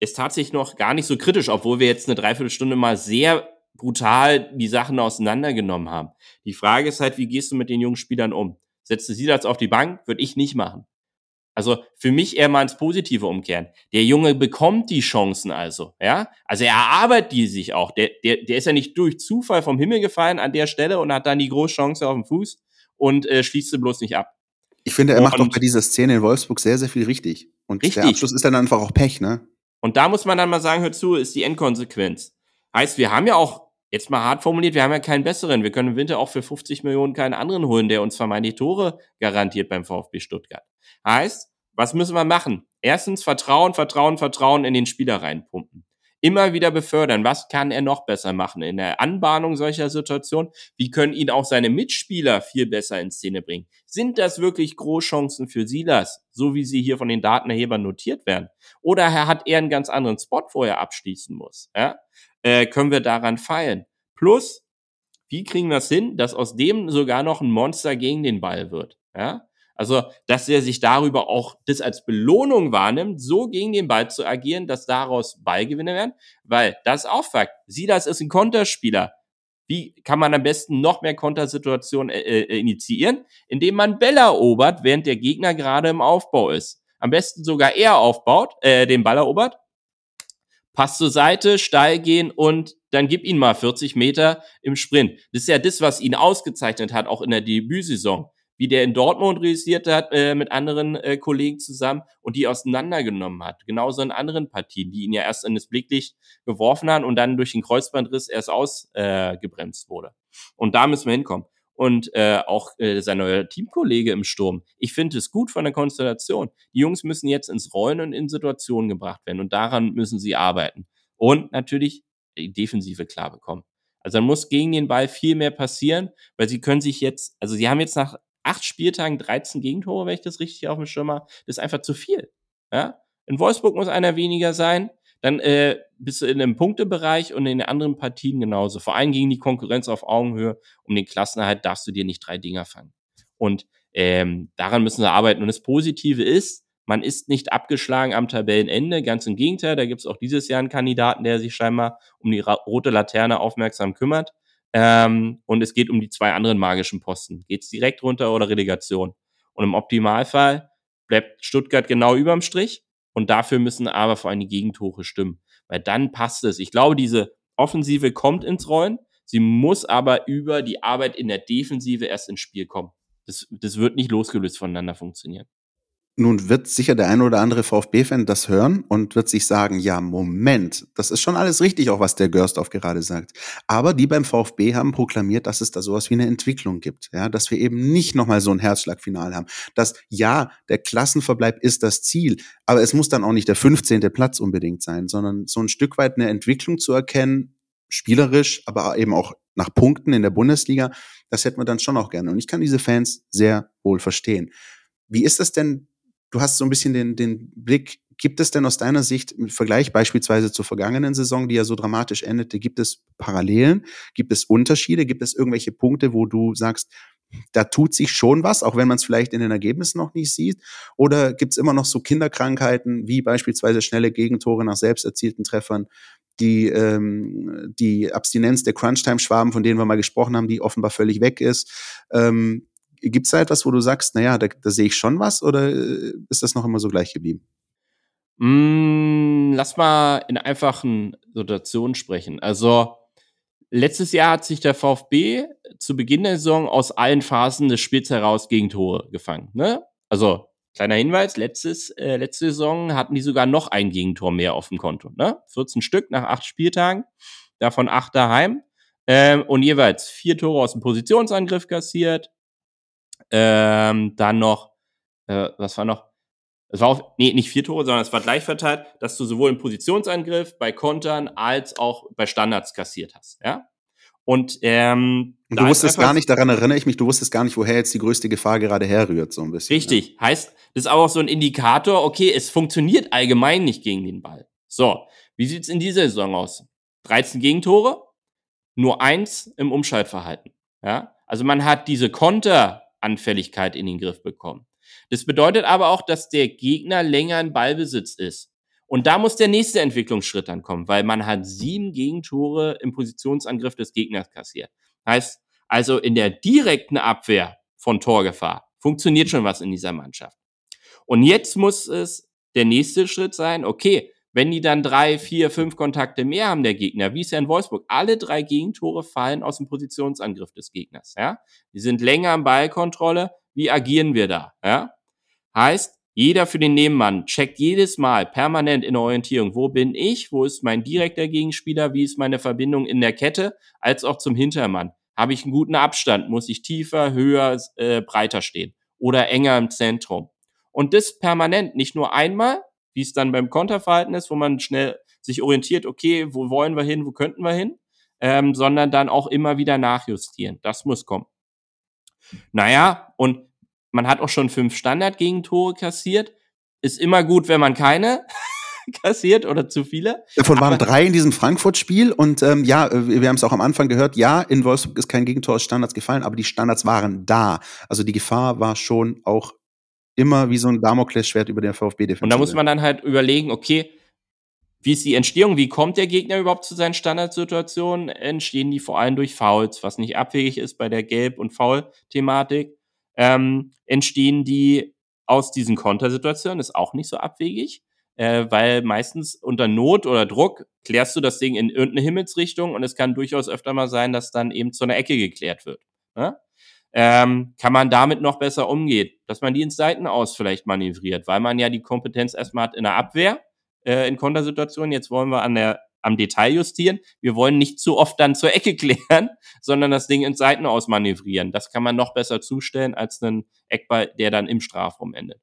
es tatsächlich noch gar nicht so kritisch, obwohl wir jetzt eine Dreiviertelstunde mal sehr brutal die Sachen auseinandergenommen haben. Die Frage ist halt, wie gehst du mit den jungen Spielern um? Setzt du sie das auf die Bank? Würde ich nicht machen. Also für mich eher mal ins Positive umkehren. Der Junge bekommt die Chancen also, ja. Also er erarbeitet die sich auch. Der, der, der ist ja nicht durch Zufall vom Himmel gefallen an der Stelle und hat dann die große Chance auf dem Fuß und äh, schließt sie bloß nicht ab. Ich finde, er und, macht doch bei dieser Szene in Wolfsburg sehr, sehr viel richtig. Und richtig. der Abschluss ist dann einfach auch Pech, ne? Und da muss man dann mal sagen, hör zu, ist die Endkonsequenz. Heißt, wir haben ja auch, jetzt mal hart formuliert, wir haben ja keinen besseren. Wir können im Winter auch für 50 Millionen keinen anderen holen, der uns vermeintlich Tore garantiert beim VfB Stuttgart. Heißt, was müssen wir machen? Erstens Vertrauen, Vertrauen, Vertrauen in den Spieler reinpumpen. Immer wieder befördern. Was kann er noch besser machen in der Anbahnung solcher Situationen? Wie können ihn auch seine Mitspieler viel besser in Szene bringen? Sind das wirklich Großchancen für Silas, so wie sie hier von den Datenerhebern notiert werden? Oder hat er einen ganz anderen Spot, wo er abschließen muss? Ja? Äh, können wir daran feilen? Plus, wie kriegen wir es hin, dass aus dem sogar noch ein Monster gegen den Ball wird? Ja? Also, dass er sich darüber auch das als Belohnung wahrnimmt, so gegen den Ball zu agieren, dass daraus Ballgewinne werden, weil das ist auch Fakt. Silas ist ein Konterspieler. Wie kann man am besten noch mehr Kontersituationen äh, äh, initiieren? Indem man Bälle erobert, während der Gegner gerade im Aufbau ist. Am besten sogar er aufbaut, äh, den Ball erobert, Pass zur Seite, steil gehen und dann gib ihn mal 40 Meter im Sprint. Das ist ja das, was ihn ausgezeichnet hat, auch in der Debütsaison wie der in Dortmund realisiert hat äh, mit anderen äh, Kollegen zusammen und die auseinandergenommen hat. Genauso in anderen Partien, die ihn ja erst in das Blicklicht geworfen haben und dann durch den Kreuzbandriss erst ausgebremst äh, wurde. Und da müssen wir hinkommen. Und äh, auch äh, sein neuer Teamkollege im Sturm. Ich finde es gut von der Konstellation. Die Jungs müssen jetzt ins Rollen und in Situationen gebracht werden und daran müssen sie arbeiten. Und natürlich die Defensive klar bekommen. Also dann muss gegen den Ball viel mehr passieren, weil sie können sich jetzt, also sie haben jetzt nach acht Spieltagen 13 Gegentore, wenn ich das richtig auf dem Schirm habe, das ist einfach zu viel. Ja? In Wolfsburg muss einer weniger sein, dann äh, bist du in einem Punktebereich und in den anderen Partien genauso. Vor allem gegen die Konkurrenz auf Augenhöhe. Um den Klassenerhalt darfst du dir nicht drei Dinger fangen. Und ähm, daran müssen wir arbeiten. Und das Positive ist, man ist nicht abgeschlagen am Tabellenende. Ganz im Gegenteil, da gibt es auch dieses Jahr einen Kandidaten, der sich scheinbar um die rote Laterne aufmerksam kümmert. Ähm, und es geht um die zwei anderen magischen Posten. Geht es direkt runter oder Relegation? Und im Optimalfall bleibt Stuttgart genau überm Strich. Und dafür müssen aber vor allem die Gegentore stimmen. Weil dann passt es. Ich glaube, diese Offensive kommt ins Rollen. Sie muss aber über die Arbeit in der Defensive erst ins Spiel kommen. Das, das wird nicht losgelöst voneinander funktionieren. Nun wird sicher der ein oder andere VfB-Fan das hören und wird sich sagen, ja, Moment, das ist schon alles richtig, auch was der Görstorf gerade sagt. Aber die beim VfB haben proklamiert, dass es da sowas wie eine Entwicklung gibt, ja, dass wir eben nicht nochmal so ein Herzschlagfinal haben. Dass, ja, der Klassenverbleib ist das Ziel, aber es muss dann auch nicht der 15. Platz unbedingt sein, sondern so ein Stück weit eine Entwicklung zu erkennen, spielerisch, aber eben auch nach Punkten in der Bundesliga, das hätten wir dann schon auch gerne. Und ich kann diese Fans sehr wohl verstehen. Wie ist das denn du hast so ein bisschen den, den Blick, gibt es denn aus deiner Sicht im Vergleich beispielsweise zur vergangenen Saison, die ja so dramatisch endete, gibt es Parallelen, gibt es Unterschiede, gibt es irgendwelche Punkte, wo du sagst, da tut sich schon was, auch wenn man es vielleicht in den Ergebnissen noch nicht sieht? Oder gibt es immer noch so Kinderkrankheiten wie beispielsweise schnelle Gegentore nach selbst erzielten Treffern, die, ähm, die Abstinenz der Crunchtime-Schwaben, von denen wir mal gesprochen haben, die offenbar völlig weg ist? Ähm, Gibt es da etwas, wo du sagst, naja, da, da sehe ich schon was oder äh, ist das noch immer so gleich geblieben? Mm, lass mal in einfachen Situationen sprechen. Also letztes Jahr hat sich der VfB zu Beginn der Saison aus allen Phasen des Spiels heraus gegen Tore gefangen. Ne? Also kleiner Hinweis, letztes, äh, letzte Saison hatten die sogar noch ein Gegentor mehr auf dem Konto. Ne? 14 Stück nach acht Spieltagen, davon acht daheim. Ähm, und jeweils vier Tore aus dem Positionsangriff kassiert, ähm, dann noch, äh, was war noch? Es war auch, nee, nicht vier Tore, sondern es war gleich verteilt, dass du sowohl im Positionsangriff, bei Kontern als auch bei Standards kassiert hast, ja? Und, ähm, und du wusstest gar nicht, daran erinnere ich mich, du wusstest gar nicht, woher jetzt die größte Gefahr gerade herrührt, so ein bisschen. Richtig. Ja. Heißt, das ist aber auch so ein Indikator, okay, es funktioniert allgemein nicht gegen den Ball. So, wie sieht's in dieser Saison aus? 13 Gegentore, nur eins im Umschaltverhalten. Ja? Also man hat diese Konter Anfälligkeit in den Griff bekommen. Das bedeutet aber auch, dass der Gegner länger in Ballbesitz ist. Und da muss der nächste Entwicklungsschritt dann kommen, weil man hat sieben Gegentore im Positionsangriff des Gegners kassiert. Heißt, also in der direkten Abwehr von Torgefahr funktioniert schon was in dieser Mannschaft. Und jetzt muss es der nächste Schritt sein, okay, wenn die dann drei, vier, fünf Kontakte mehr haben, der Gegner, wie es ja in Wolfsburg, alle drei Gegentore fallen aus dem Positionsangriff des Gegners, ja. Die sind länger am Ballkontrolle. Wie agieren wir da, ja? Heißt, jeder für den Nebenmann checkt jedes Mal permanent in der Orientierung, wo bin ich, wo ist mein direkter Gegenspieler, wie ist meine Verbindung in der Kette, als auch zum Hintermann. Habe ich einen guten Abstand, muss ich tiefer, höher, äh, breiter stehen oder enger im Zentrum. Und das permanent, nicht nur einmal, wie es dann beim Konterverhalten ist, wo man schnell sich orientiert, okay, wo wollen wir hin, wo könnten wir hin, ähm, sondern dann auch immer wieder nachjustieren. Das muss kommen. Naja, und man hat auch schon fünf Standard-Gegentore kassiert. Ist immer gut, wenn man keine kassiert oder zu viele. Davon waren drei in diesem Frankfurt-Spiel und ähm, ja, äh, wir haben es auch am Anfang gehört, ja, in Wolfsburg ist kein Gegentor aus Standards gefallen, aber die Standards waren da. Also die Gefahr war schon auch immer wie so ein Damoklesschwert über der VfB-Defensive. Und da muss man dann halt überlegen, okay, wie ist die Entstehung? Wie kommt der Gegner überhaupt zu seinen Standardsituationen? Entstehen die vor allem durch Fouls, was nicht abwegig ist bei der Gelb- und Foul-Thematik. Ähm, entstehen die aus diesen Kontersituationen, ist auch nicht so abwegig, äh, weil meistens unter Not oder Druck klärst du das Ding in irgendeine Himmelsrichtung und es kann durchaus öfter mal sein, dass dann eben zu einer Ecke geklärt wird. Ne? Ähm, kann man damit noch besser umgehen, dass man die ins Seitenaus vielleicht manövriert, weil man ja die Kompetenz erstmal hat in der Abwehr äh, in Kontersituationen. Jetzt wollen wir an der, am Detail justieren. Wir wollen nicht zu oft dann zur Ecke klären, sondern das Ding ins Seitenaus manövrieren. Das kann man noch besser zustellen als einen Eckball, der dann im Strafraum endet.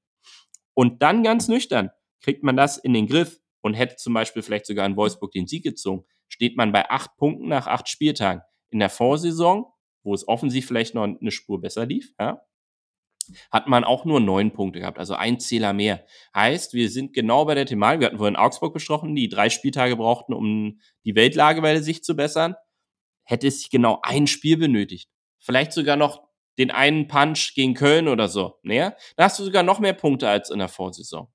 Und dann ganz nüchtern kriegt man das in den Griff und hätte zum Beispiel vielleicht sogar in Wolfsburg den Sieg gezogen, steht man bei acht Punkten nach acht Spieltagen. In der Vorsaison, wo es offensiv vielleicht noch eine Spur besser lief, ja, hat man auch nur neun Punkte gehabt, also ein Zähler mehr. Heißt, wir sind genau bei der Thematik, wir hatten vorhin Augsburg besprochen, die drei Spieltage brauchten, um die Weltlage bei sich zu bessern. Hätte es genau ein Spiel benötigt. Vielleicht sogar noch den einen Punch gegen Köln oder so. Ne? Da hast du sogar noch mehr Punkte als in der Vorsaison.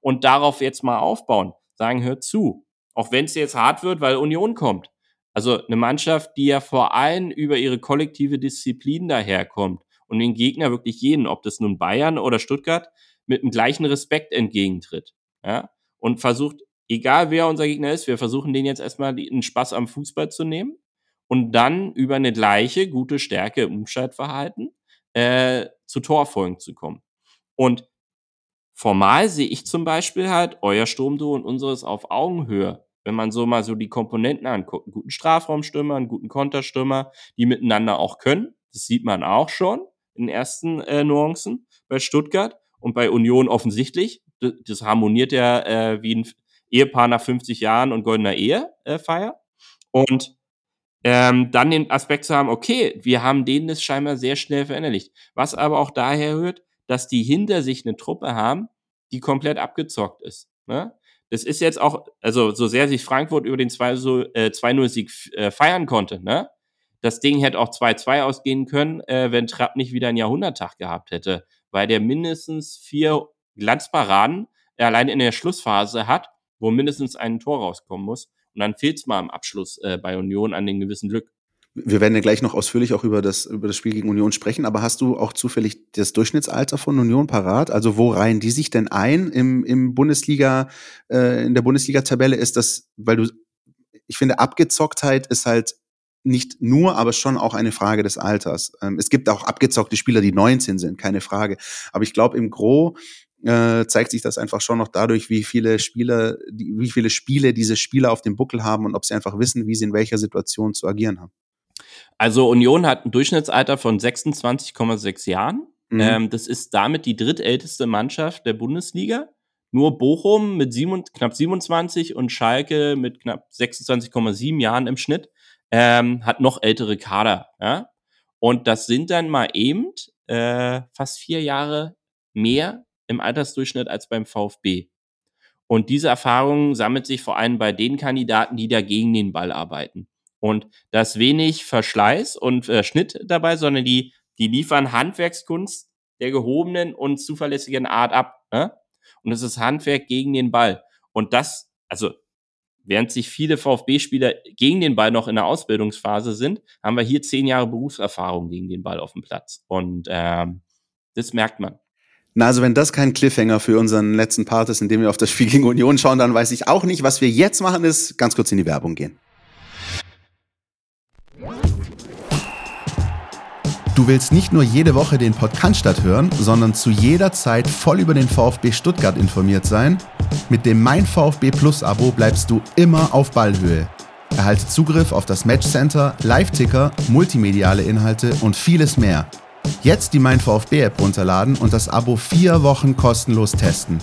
Und darauf jetzt mal aufbauen. Sagen, hör zu. Auch wenn es jetzt hart wird, weil Union kommt. Also eine Mannschaft, die ja vor allem über ihre kollektive Disziplin daherkommt und den Gegner wirklich jeden, ob das nun Bayern oder Stuttgart, mit dem gleichen Respekt entgegentritt. Ja? Und versucht, egal wer unser Gegner ist, wir versuchen den jetzt erstmal einen Spaß am Fußball zu nehmen und dann über eine gleiche gute Stärke im Umschaltverhalten äh, zu Torfolgen zu kommen. Und formal sehe ich zum Beispiel halt euer Sturmduo und unseres auf Augenhöhe. Wenn man so mal so die Komponenten anguckt, einen guten Strafraumstürmer, einen guten Konterstürmer, die miteinander auch können. Das sieht man auch schon in ersten äh, Nuancen bei Stuttgart und bei Union offensichtlich. Das, das harmoniert ja äh, wie ein Ehepaar nach 50 Jahren und goldener Ehe äh. Und ähm, dann den Aspekt zu haben, okay, wir haben denen das scheinbar sehr schnell verinnerlicht. Was aber auch daher hört, dass die hinter sich eine Truppe haben, die komplett abgezockt ist. Ne? Das ist jetzt auch, also so sehr sich Frankfurt über den 2-0-Sieg äh, äh, feiern konnte, ne? Das Ding hätte auch 2-2 ausgehen können, äh, wenn Trapp nicht wieder einen Jahrhunderttag gehabt hätte, weil der mindestens vier Glanzparaden allein in der Schlussphase hat, wo mindestens ein Tor rauskommen muss. Und dann fehlt es mal am Abschluss bei Union an den gewissen Glück. Wir werden ja gleich noch ausführlich auch über das, über das Spiel gegen Union sprechen, aber hast du auch zufällig das Durchschnittsalter von Union parat? Also wo reihen die sich denn ein im, im Bundesliga, äh, in der Bundesliga-Tabelle? Ist das, weil du, ich finde, Abgezocktheit ist halt nicht nur, aber schon auch eine Frage des Alters. Ähm, es gibt auch abgezockte Spieler, die 19 sind, keine Frage. Aber ich glaube, im Gro äh, zeigt sich das einfach schon noch dadurch, wie viele Spieler, die, wie viele Spiele diese Spieler auf dem Buckel haben und ob sie einfach wissen, wie sie in welcher Situation zu agieren haben. Also Union hat ein Durchschnittsalter von 26,6 Jahren. Mhm. Ähm, das ist damit die drittälteste Mannschaft der Bundesliga. Nur Bochum mit sieben, knapp 27 und Schalke mit knapp 26,7 Jahren im Schnitt ähm, hat noch ältere Kader. Ja? Und das sind dann mal eben äh, fast vier Jahre mehr im Altersdurchschnitt als beim VfB. Und diese Erfahrung sammelt sich vor allem bei den Kandidaten, die da gegen den Ball arbeiten. Und da ist wenig Verschleiß und äh, Schnitt dabei, sondern die, die liefern Handwerkskunst der gehobenen und zuverlässigen Art ab. Ne? Und das ist Handwerk gegen den Ball. Und das, also Während sich viele VfB-Spieler gegen den Ball noch in der Ausbildungsphase sind, haben wir hier zehn Jahre Berufserfahrung gegen den Ball auf dem Platz. Und ähm, das merkt man. Na, also wenn das kein Cliffhanger für unseren letzten Part ist, in dem wir auf das Spiel gegen Union schauen, dann weiß ich auch nicht. Was wir jetzt machen, ist ganz kurz in die Werbung gehen. Du willst nicht nur jede Woche den Podcast hören, sondern zu jeder Zeit voll über den VfB Stuttgart informiert sein? Mit dem Mein VfB Plus Abo bleibst du immer auf Ballhöhe. Erhalte Zugriff auf das Matchcenter, Live-Ticker, multimediale Inhalte und vieles mehr. Jetzt die Mein VfB App runterladen und das Abo vier Wochen kostenlos testen.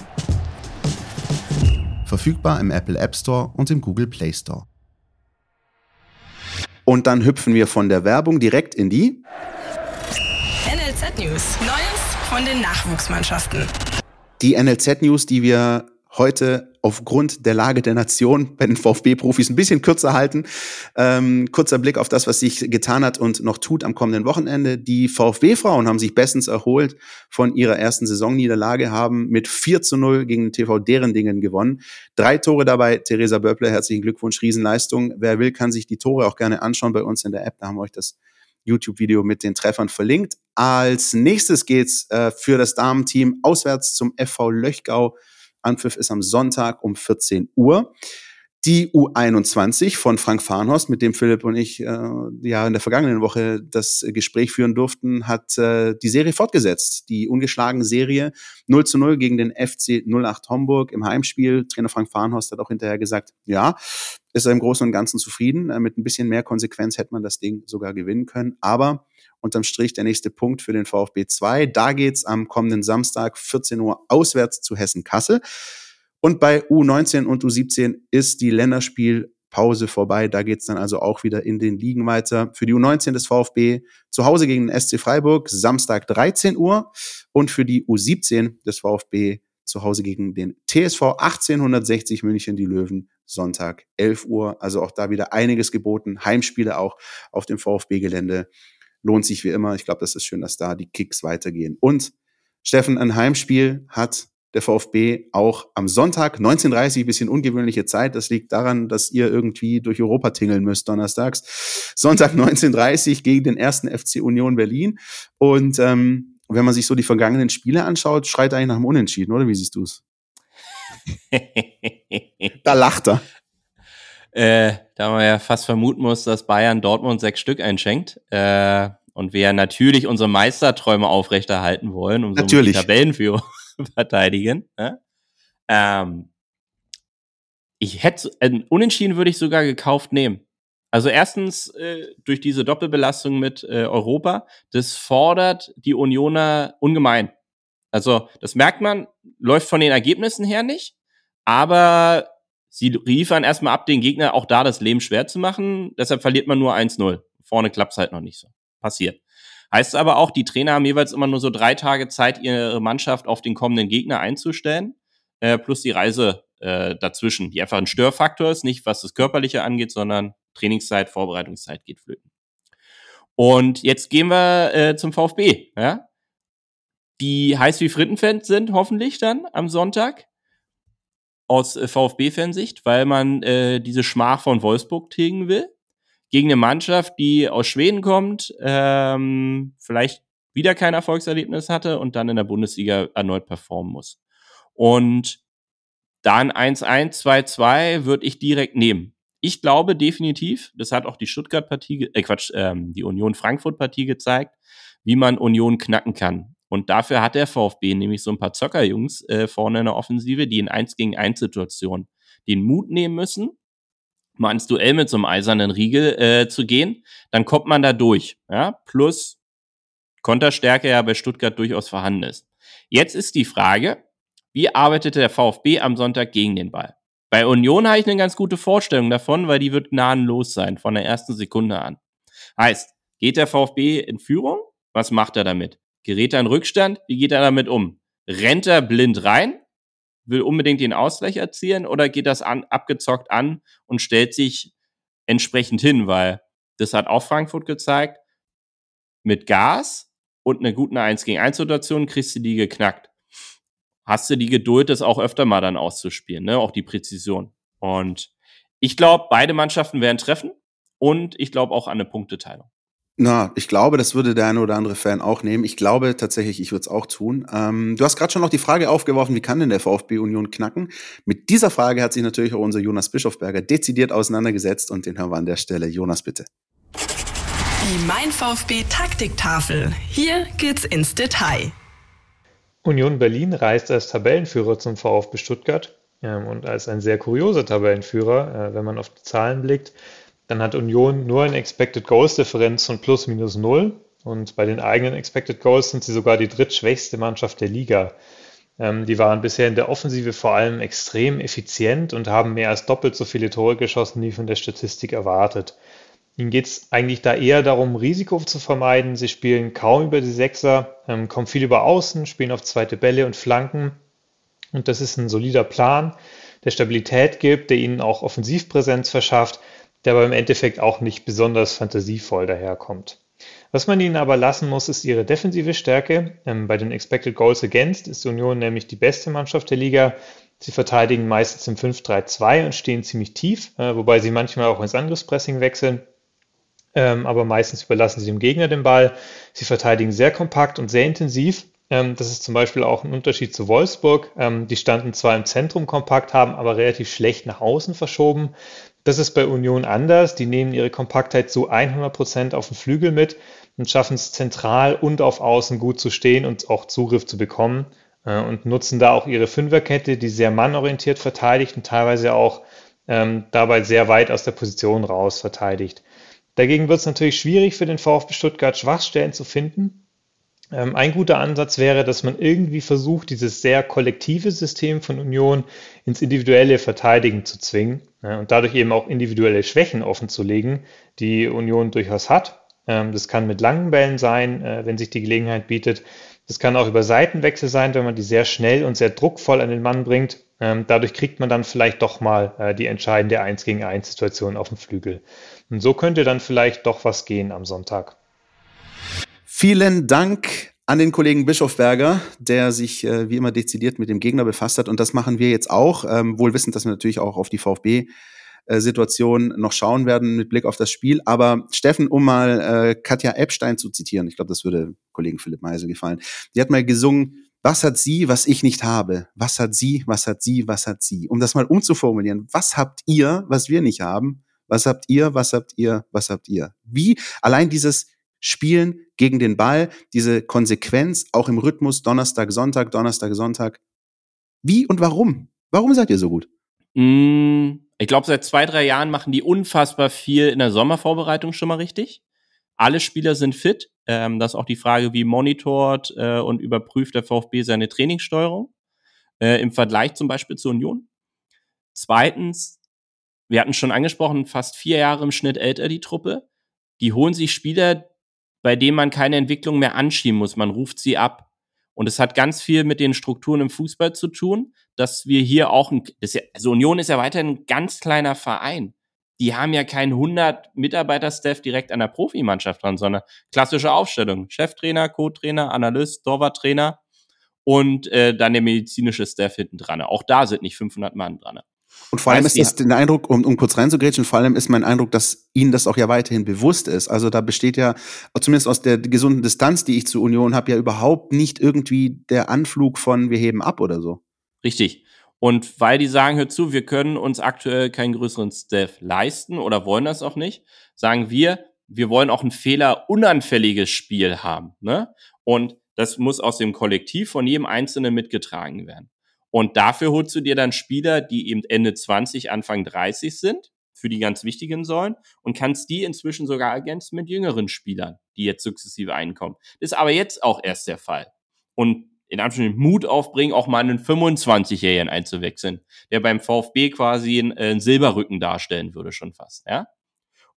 Verfügbar im Apple App Store und im Google Play Store. Und dann hüpfen wir von der Werbung direkt in die News. Neues von den Nachwuchsmannschaften. Die NLZ News, die wir heute aufgrund der Lage der Nation bei den VfB-Profis ein bisschen kürzer halten. Ähm, kurzer Blick auf das, was sich getan hat und noch tut am kommenden Wochenende. Die VfB-Frauen haben sich bestens erholt von ihrer ersten Saisonniederlage, haben mit 4 zu 0 gegen den TV Derendingen gewonnen. Drei Tore dabei. Theresa Böppler, herzlichen Glückwunsch, Riesenleistung. Wer will, kann sich die Tore auch gerne anschauen bei uns in der App. Da haben wir euch das YouTube-Video mit den Treffern verlinkt. Als nächstes geht's äh, für das Damenteam auswärts zum FV Löchgau. Anpfiff ist am Sonntag um 14 Uhr. Die U21 von Frank Farnhorst, mit dem Philipp und ich äh, ja in der vergangenen Woche das Gespräch führen durften, hat äh, die Serie fortgesetzt. Die ungeschlagene Serie 0 zu 0 gegen den FC 08 Homburg im Heimspiel. Trainer Frank Farnhorst hat auch hinterher gesagt, ja, ist er im Großen und Ganzen zufrieden. Äh, mit ein bisschen mehr Konsequenz hätte man das Ding sogar gewinnen können. Aber unterm Strich der nächste Punkt für den VfB 2. Da geht's am kommenden Samstag 14 Uhr auswärts zu Hessen-Kassel. Und bei U19 und U17 ist die Länderspielpause vorbei. Da geht's dann also auch wieder in den Ligen weiter. Für die U19 des VfB zu Hause gegen den SC Freiburg, Samstag 13 Uhr. Und für die U17 des VfB zu Hause gegen den TSV 1860 München, die Löwen, Sonntag 11 Uhr. Also auch da wieder einiges geboten. Heimspiele auch auf dem VfB-Gelände. Lohnt sich wie immer. Ich glaube, das ist schön, dass da die Kicks weitergehen. Und Steffen, ein Heimspiel hat der VfB auch am Sonntag 19.30 bisschen ungewöhnliche Zeit. Das liegt daran, dass ihr irgendwie durch Europa tingeln müsst donnerstags. Sonntag 19.30 gegen den ersten FC Union Berlin. Und ähm, wenn man sich so die vergangenen Spiele anschaut, schreit eigentlich nach dem Unentschieden, oder? Wie siehst du es? da lacht er. Äh, da man ja fast vermuten muss, dass Bayern Dortmund sechs Stück einschenkt. Äh, und wir natürlich unsere Meisterträume aufrechterhalten wollen, um so die Tabellenführung verteidigen. Ne? Ähm, ich hätte, äh, unentschieden würde ich sogar gekauft nehmen. Also erstens äh, durch diese Doppelbelastung mit äh, Europa, das fordert die Unioner ungemein. Also das merkt man, läuft von den Ergebnissen her nicht, aber sie liefern erstmal ab, den Gegner auch da das Leben schwer zu machen. Deshalb verliert man nur 1-0. Vorne klappt es halt noch nicht so. Passiert. Heißt aber auch, die Trainer haben jeweils immer nur so drei Tage Zeit, ihre Mannschaft auf den kommenden Gegner einzustellen, äh, plus die Reise äh, dazwischen, die einfach ein Störfaktor ist, nicht was das Körperliche angeht, sondern Trainingszeit, Vorbereitungszeit geht flöten. Und jetzt gehen wir äh, zum VfB, ja? die heiß wie Frittenfans sind, hoffentlich dann am Sonntag aus äh, VfB-Fansicht, weil man äh, diese Schmach von Wolfsburg tilgen will gegen eine Mannschaft, die aus Schweden kommt, ähm, vielleicht wieder kein Erfolgserlebnis hatte und dann in der Bundesliga erneut performen muss. Und dann 1-1, 2-2 würde ich direkt nehmen. Ich glaube definitiv, das hat auch die Stuttgart-Partie, äh Quatsch, ähm, die Union-Frankfurt-Partie gezeigt, wie man Union knacken kann. Und dafür hat der VfB nämlich so ein paar Zockerjungs äh, vorne in der Offensive, die in 1 gegen 1 Situationen den Mut nehmen müssen mal ins Duell mit so einem eisernen Riegel äh, zu gehen, dann kommt man da durch. Ja? Plus Konterstärke ja bei Stuttgart durchaus vorhanden ist. Jetzt ist die Frage, wie arbeitete der VfB am Sonntag gegen den Ball? Bei Union habe ich eine ganz gute Vorstellung davon, weil die wird gnadenlos sein, von der ersten Sekunde an. Heißt, geht der VfB in Führung? Was macht er damit? Gerät er in Rückstand? Wie geht er damit um? Rennt er blind rein? Will unbedingt den Ausgleich erzielen oder geht das an, abgezockt an und stellt sich entsprechend hin, weil das hat auch Frankfurt gezeigt. Mit Gas und einer guten 1 gegen 1 Situation kriegst du die geknackt. Hast du die Geduld, das auch öfter mal dann auszuspielen, ne? Auch die Präzision. Und ich glaube, beide Mannschaften werden treffen und ich glaube auch an eine Punkteteilung. Na, ich glaube, das würde der eine oder andere Fan auch nehmen. Ich glaube tatsächlich, ich würde es auch tun. Ähm, du hast gerade schon noch die Frage aufgeworfen, wie kann denn der VfB Union knacken? Mit dieser Frage hat sich natürlich auch unser Jonas Bischofberger dezidiert auseinandergesetzt und den hören wir an der Stelle. Jonas, bitte. Die Mein VfB Taktiktafel. Hier geht's ins Detail. Union Berlin reist als Tabellenführer zum VfB Stuttgart ähm, und als ein sehr kurioser Tabellenführer, äh, wenn man auf die Zahlen blickt. Dann hat Union nur eine Expected Goals Differenz von plus minus null. Und bei den eigenen Expected Goals sind sie sogar die drittschwächste Mannschaft der Liga. Ähm, die waren bisher in der Offensive vor allem extrem effizient und haben mehr als doppelt so viele Tore geschossen, wie von der Statistik erwartet. Ihnen geht es eigentlich da eher darum, Risiko zu vermeiden. Sie spielen kaum über die Sechser, ähm, kommen viel über Außen, spielen auf zweite Bälle und Flanken. Und das ist ein solider Plan der Stabilität gibt, der ihnen auch Offensivpräsenz verschafft, der aber im Endeffekt auch nicht besonders fantasievoll daherkommt. Was man ihnen aber lassen muss, ist ihre defensive Stärke. Ähm, bei den Expected Goals Against ist Union nämlich die beste Mannschaft der Liga. Sie verteidigen meistens im 5-3-2 und stehen ziemlich tief, äh, wobei sie manchmal auch ins Angriffspressing wechseln. Ähm, aber meistens überlassen sie dem Gegner den Ball. Sie verteidigen sehr kompakt und sehr intensiv. Ähm, das ist zum Beispiel auch ein Unterschied zu Wolfsburg. Die standen zwar im Zentrum kompakt, haben aber relativ schlecht nach außen verschoben. Das ist bei Union anders. Die nehmen ihre Kompaktheit zu 100 Prozent auf den Flügel mit und schaffen es zentral und auf Außen gut zu stehen und auch Zugriff zu bekommen äh, und nutzen da auch ihre Fünferkette, die sehr mannorientiert verteidigt und teilweise auch ähm, dabei sehr weit aus der Position raus verteidigt. Dagegen wird es natürlich schwierig für den VfB Stuttgart Schwachstellen zu finden. Ähm, ein guter Ansatz wäre, dass man irgendwie versucht, dieses sehr kollektive System von Union ins individuelle Verteidigen zu zwingen und dadurch eben auch individuelle Schwächen offenzulegen, die Union durchaus hat. Ähm, das kann mit langen Bällen sein, äh, wenn sich die Gelegenheit bietet. Das kann auch über Seitenwechsel sein, wenn man die sehr schnell und sehr druckvoll an den Mann bringt. Ähm, dadurch kriegt man dann vielleicht doch mal äh, die entscheidende 1 gegen 1 Situation auf dem Flügel. Und so könnte dann vielleicht doch was gehen am Sonntag. Vielen Dank an den Kollegen Bischofberger, der sich äh, wie immer dezidiert mit dem Gegner befasst hat. Und das machen wir jetzt auch, ähm, wohl wissend, dass wir natürlich auch auf die VfB äh, Situation noch schauen werden mit Blick auf das Spiel. Aber Steffen, um mal äh, Katja Epstein zu zitieren, ich glaube, das würde Kollegen Philipp Meise gefallen. Die hat mal gesungen, was hat sie, was ich nicht habe? Was hat sie, was hat sie, was hat sie? Um das mal umzuformulieren, was habt ihr, was wir nicht haben? Was habt ihr, was habt ihr, was habt ihr? Wie allein dieses Spielen gegen den Ball, diese Konsequenz auch im Rhythmus Donnerstag, Sonntag, Donnerstag, Sonntag. Wie und warum? Warum seid ihr so gut? Mm, ich glaube, seit zwei, drei Jahren machen die unfassbar viel in der Sommervorbereitung schon mal richtig. Alle Spieler sind fit. Ähm, das ist auch die Frage, wie monitort äh, und überprüft der VfB seine Trainingssteuerung äh, im Vergleich zum Beispiel zur Union. Zweitens, wir hatten schon angesprochen, fast vier Jahre im Schnitt älter die Truppe. Die holen sich Spieler, bei denen man keine Entwicklung mehr anschieben muss. Man ruft sie ab. Und es hat ganz viel mit den Strukturen im Fußball zu tun, dass wir hier auch, ein, ja, also Union ist ja weiterhin ein ganz kleiner Verein. Die haben ja keinen 100 Mitarbeiter-Staff direkt an der Profimannschaft dran, sondern klassische Aufstellung. Cheftrainer, Co-Trainer, Analyst, Torwarttrainer und äh, dann der medizinische Staff hinten dran. Auch da sind nicht 500 Mann dran. Und vor allem ist das der Eindruck, um, um kurz reinzugrätschen, vor allem ist mein Eindruck, dass Ihnen das auch ja weiterhin bewusst ist. Also da besteht ja, zumindest aus der gesunden Distanz, die ich zur Union habe, ja überhaupt nicht irgendwie der Anflug von wir heben ab oder so. Richtig. Und weil die sagen, hör zu, wir können uns aktuell keinen größeren Staff leisten oder wollen das auch nicht, sagen wir, wir wollen auch ein fehlerunanfälliges Spiel haben. Ne? Und das muss aus dem Kollektiv von jedem Einzelnen mitgetragen werden. Und dafür holst du dir dann Spieler, die eben Ende 20, Anfang 30 sind, für die ganz wichtigen sollen, und kannst die inzwischen sogar ergänzen mit jüngeren Spielern, die jetzt sukzessive einkommen. Das ist aber jetzt auch erst der Fall. Und in Anführungszeichen Mut aufbringen, auch mal einen 25-Jährigen einzuwechseln, der beim VfB quasi einen, äh, einen Silberrücken darstellen würde, schon fast, ja.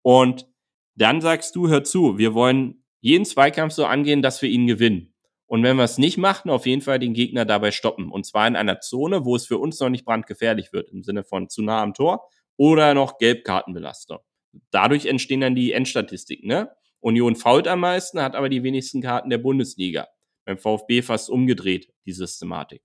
Und dann sagst du, hör zu, wir wollen jeden Zweikampf so angehen, dass wir ihn gewinnen. Und wenn wir es nicht machen, auf jeden Fall den Gegner dabei stoppen. Und zwar in einer Zone, wo es für uns noch nicht brandgefährlich wird, im Sinne von zu nah am Tor oder noch Gelbkartenbelastung. Dadurch entstehen dann die Endstatistiken. Ne? Union fault am meisten, hat aber die wenigsten Karten der Bundesliga. Beim VfB fast umgedreht, die Systematik.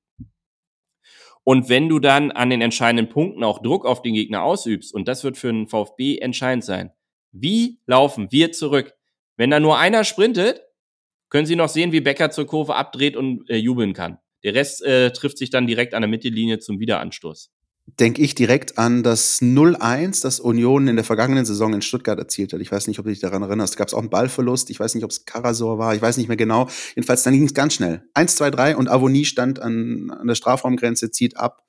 Und wenn du dann an den entscheidenden Punkten auch Druck auf den Gegner ausübst, und das wird für den VfB entscheidend sein, wie laufen wir zurück? Wenn da nur einer sprintet, können Sie noch sehen, wie Becker zur Kurve abdreht und äh, jubeln kann. Der Rest äh, trifft sich dann direkt an der Mittellinie zum Wiederanstoß. Denke ich direkt an das 0-1, das Union in der vergangenen Saison in Stuttgart erzielt hat. Ich weiß nicht, ob du dich daran erinnerst. Gab es auch einen Ballverlust. Ich weiß nicht, ob es Karasor war. Ich weiß nicht mehr genau. Jedenfalls, dann ging es ganz schnell. 1, 2, 3 und Avonie stand an, an der Strafraumgrenze, zieht ab.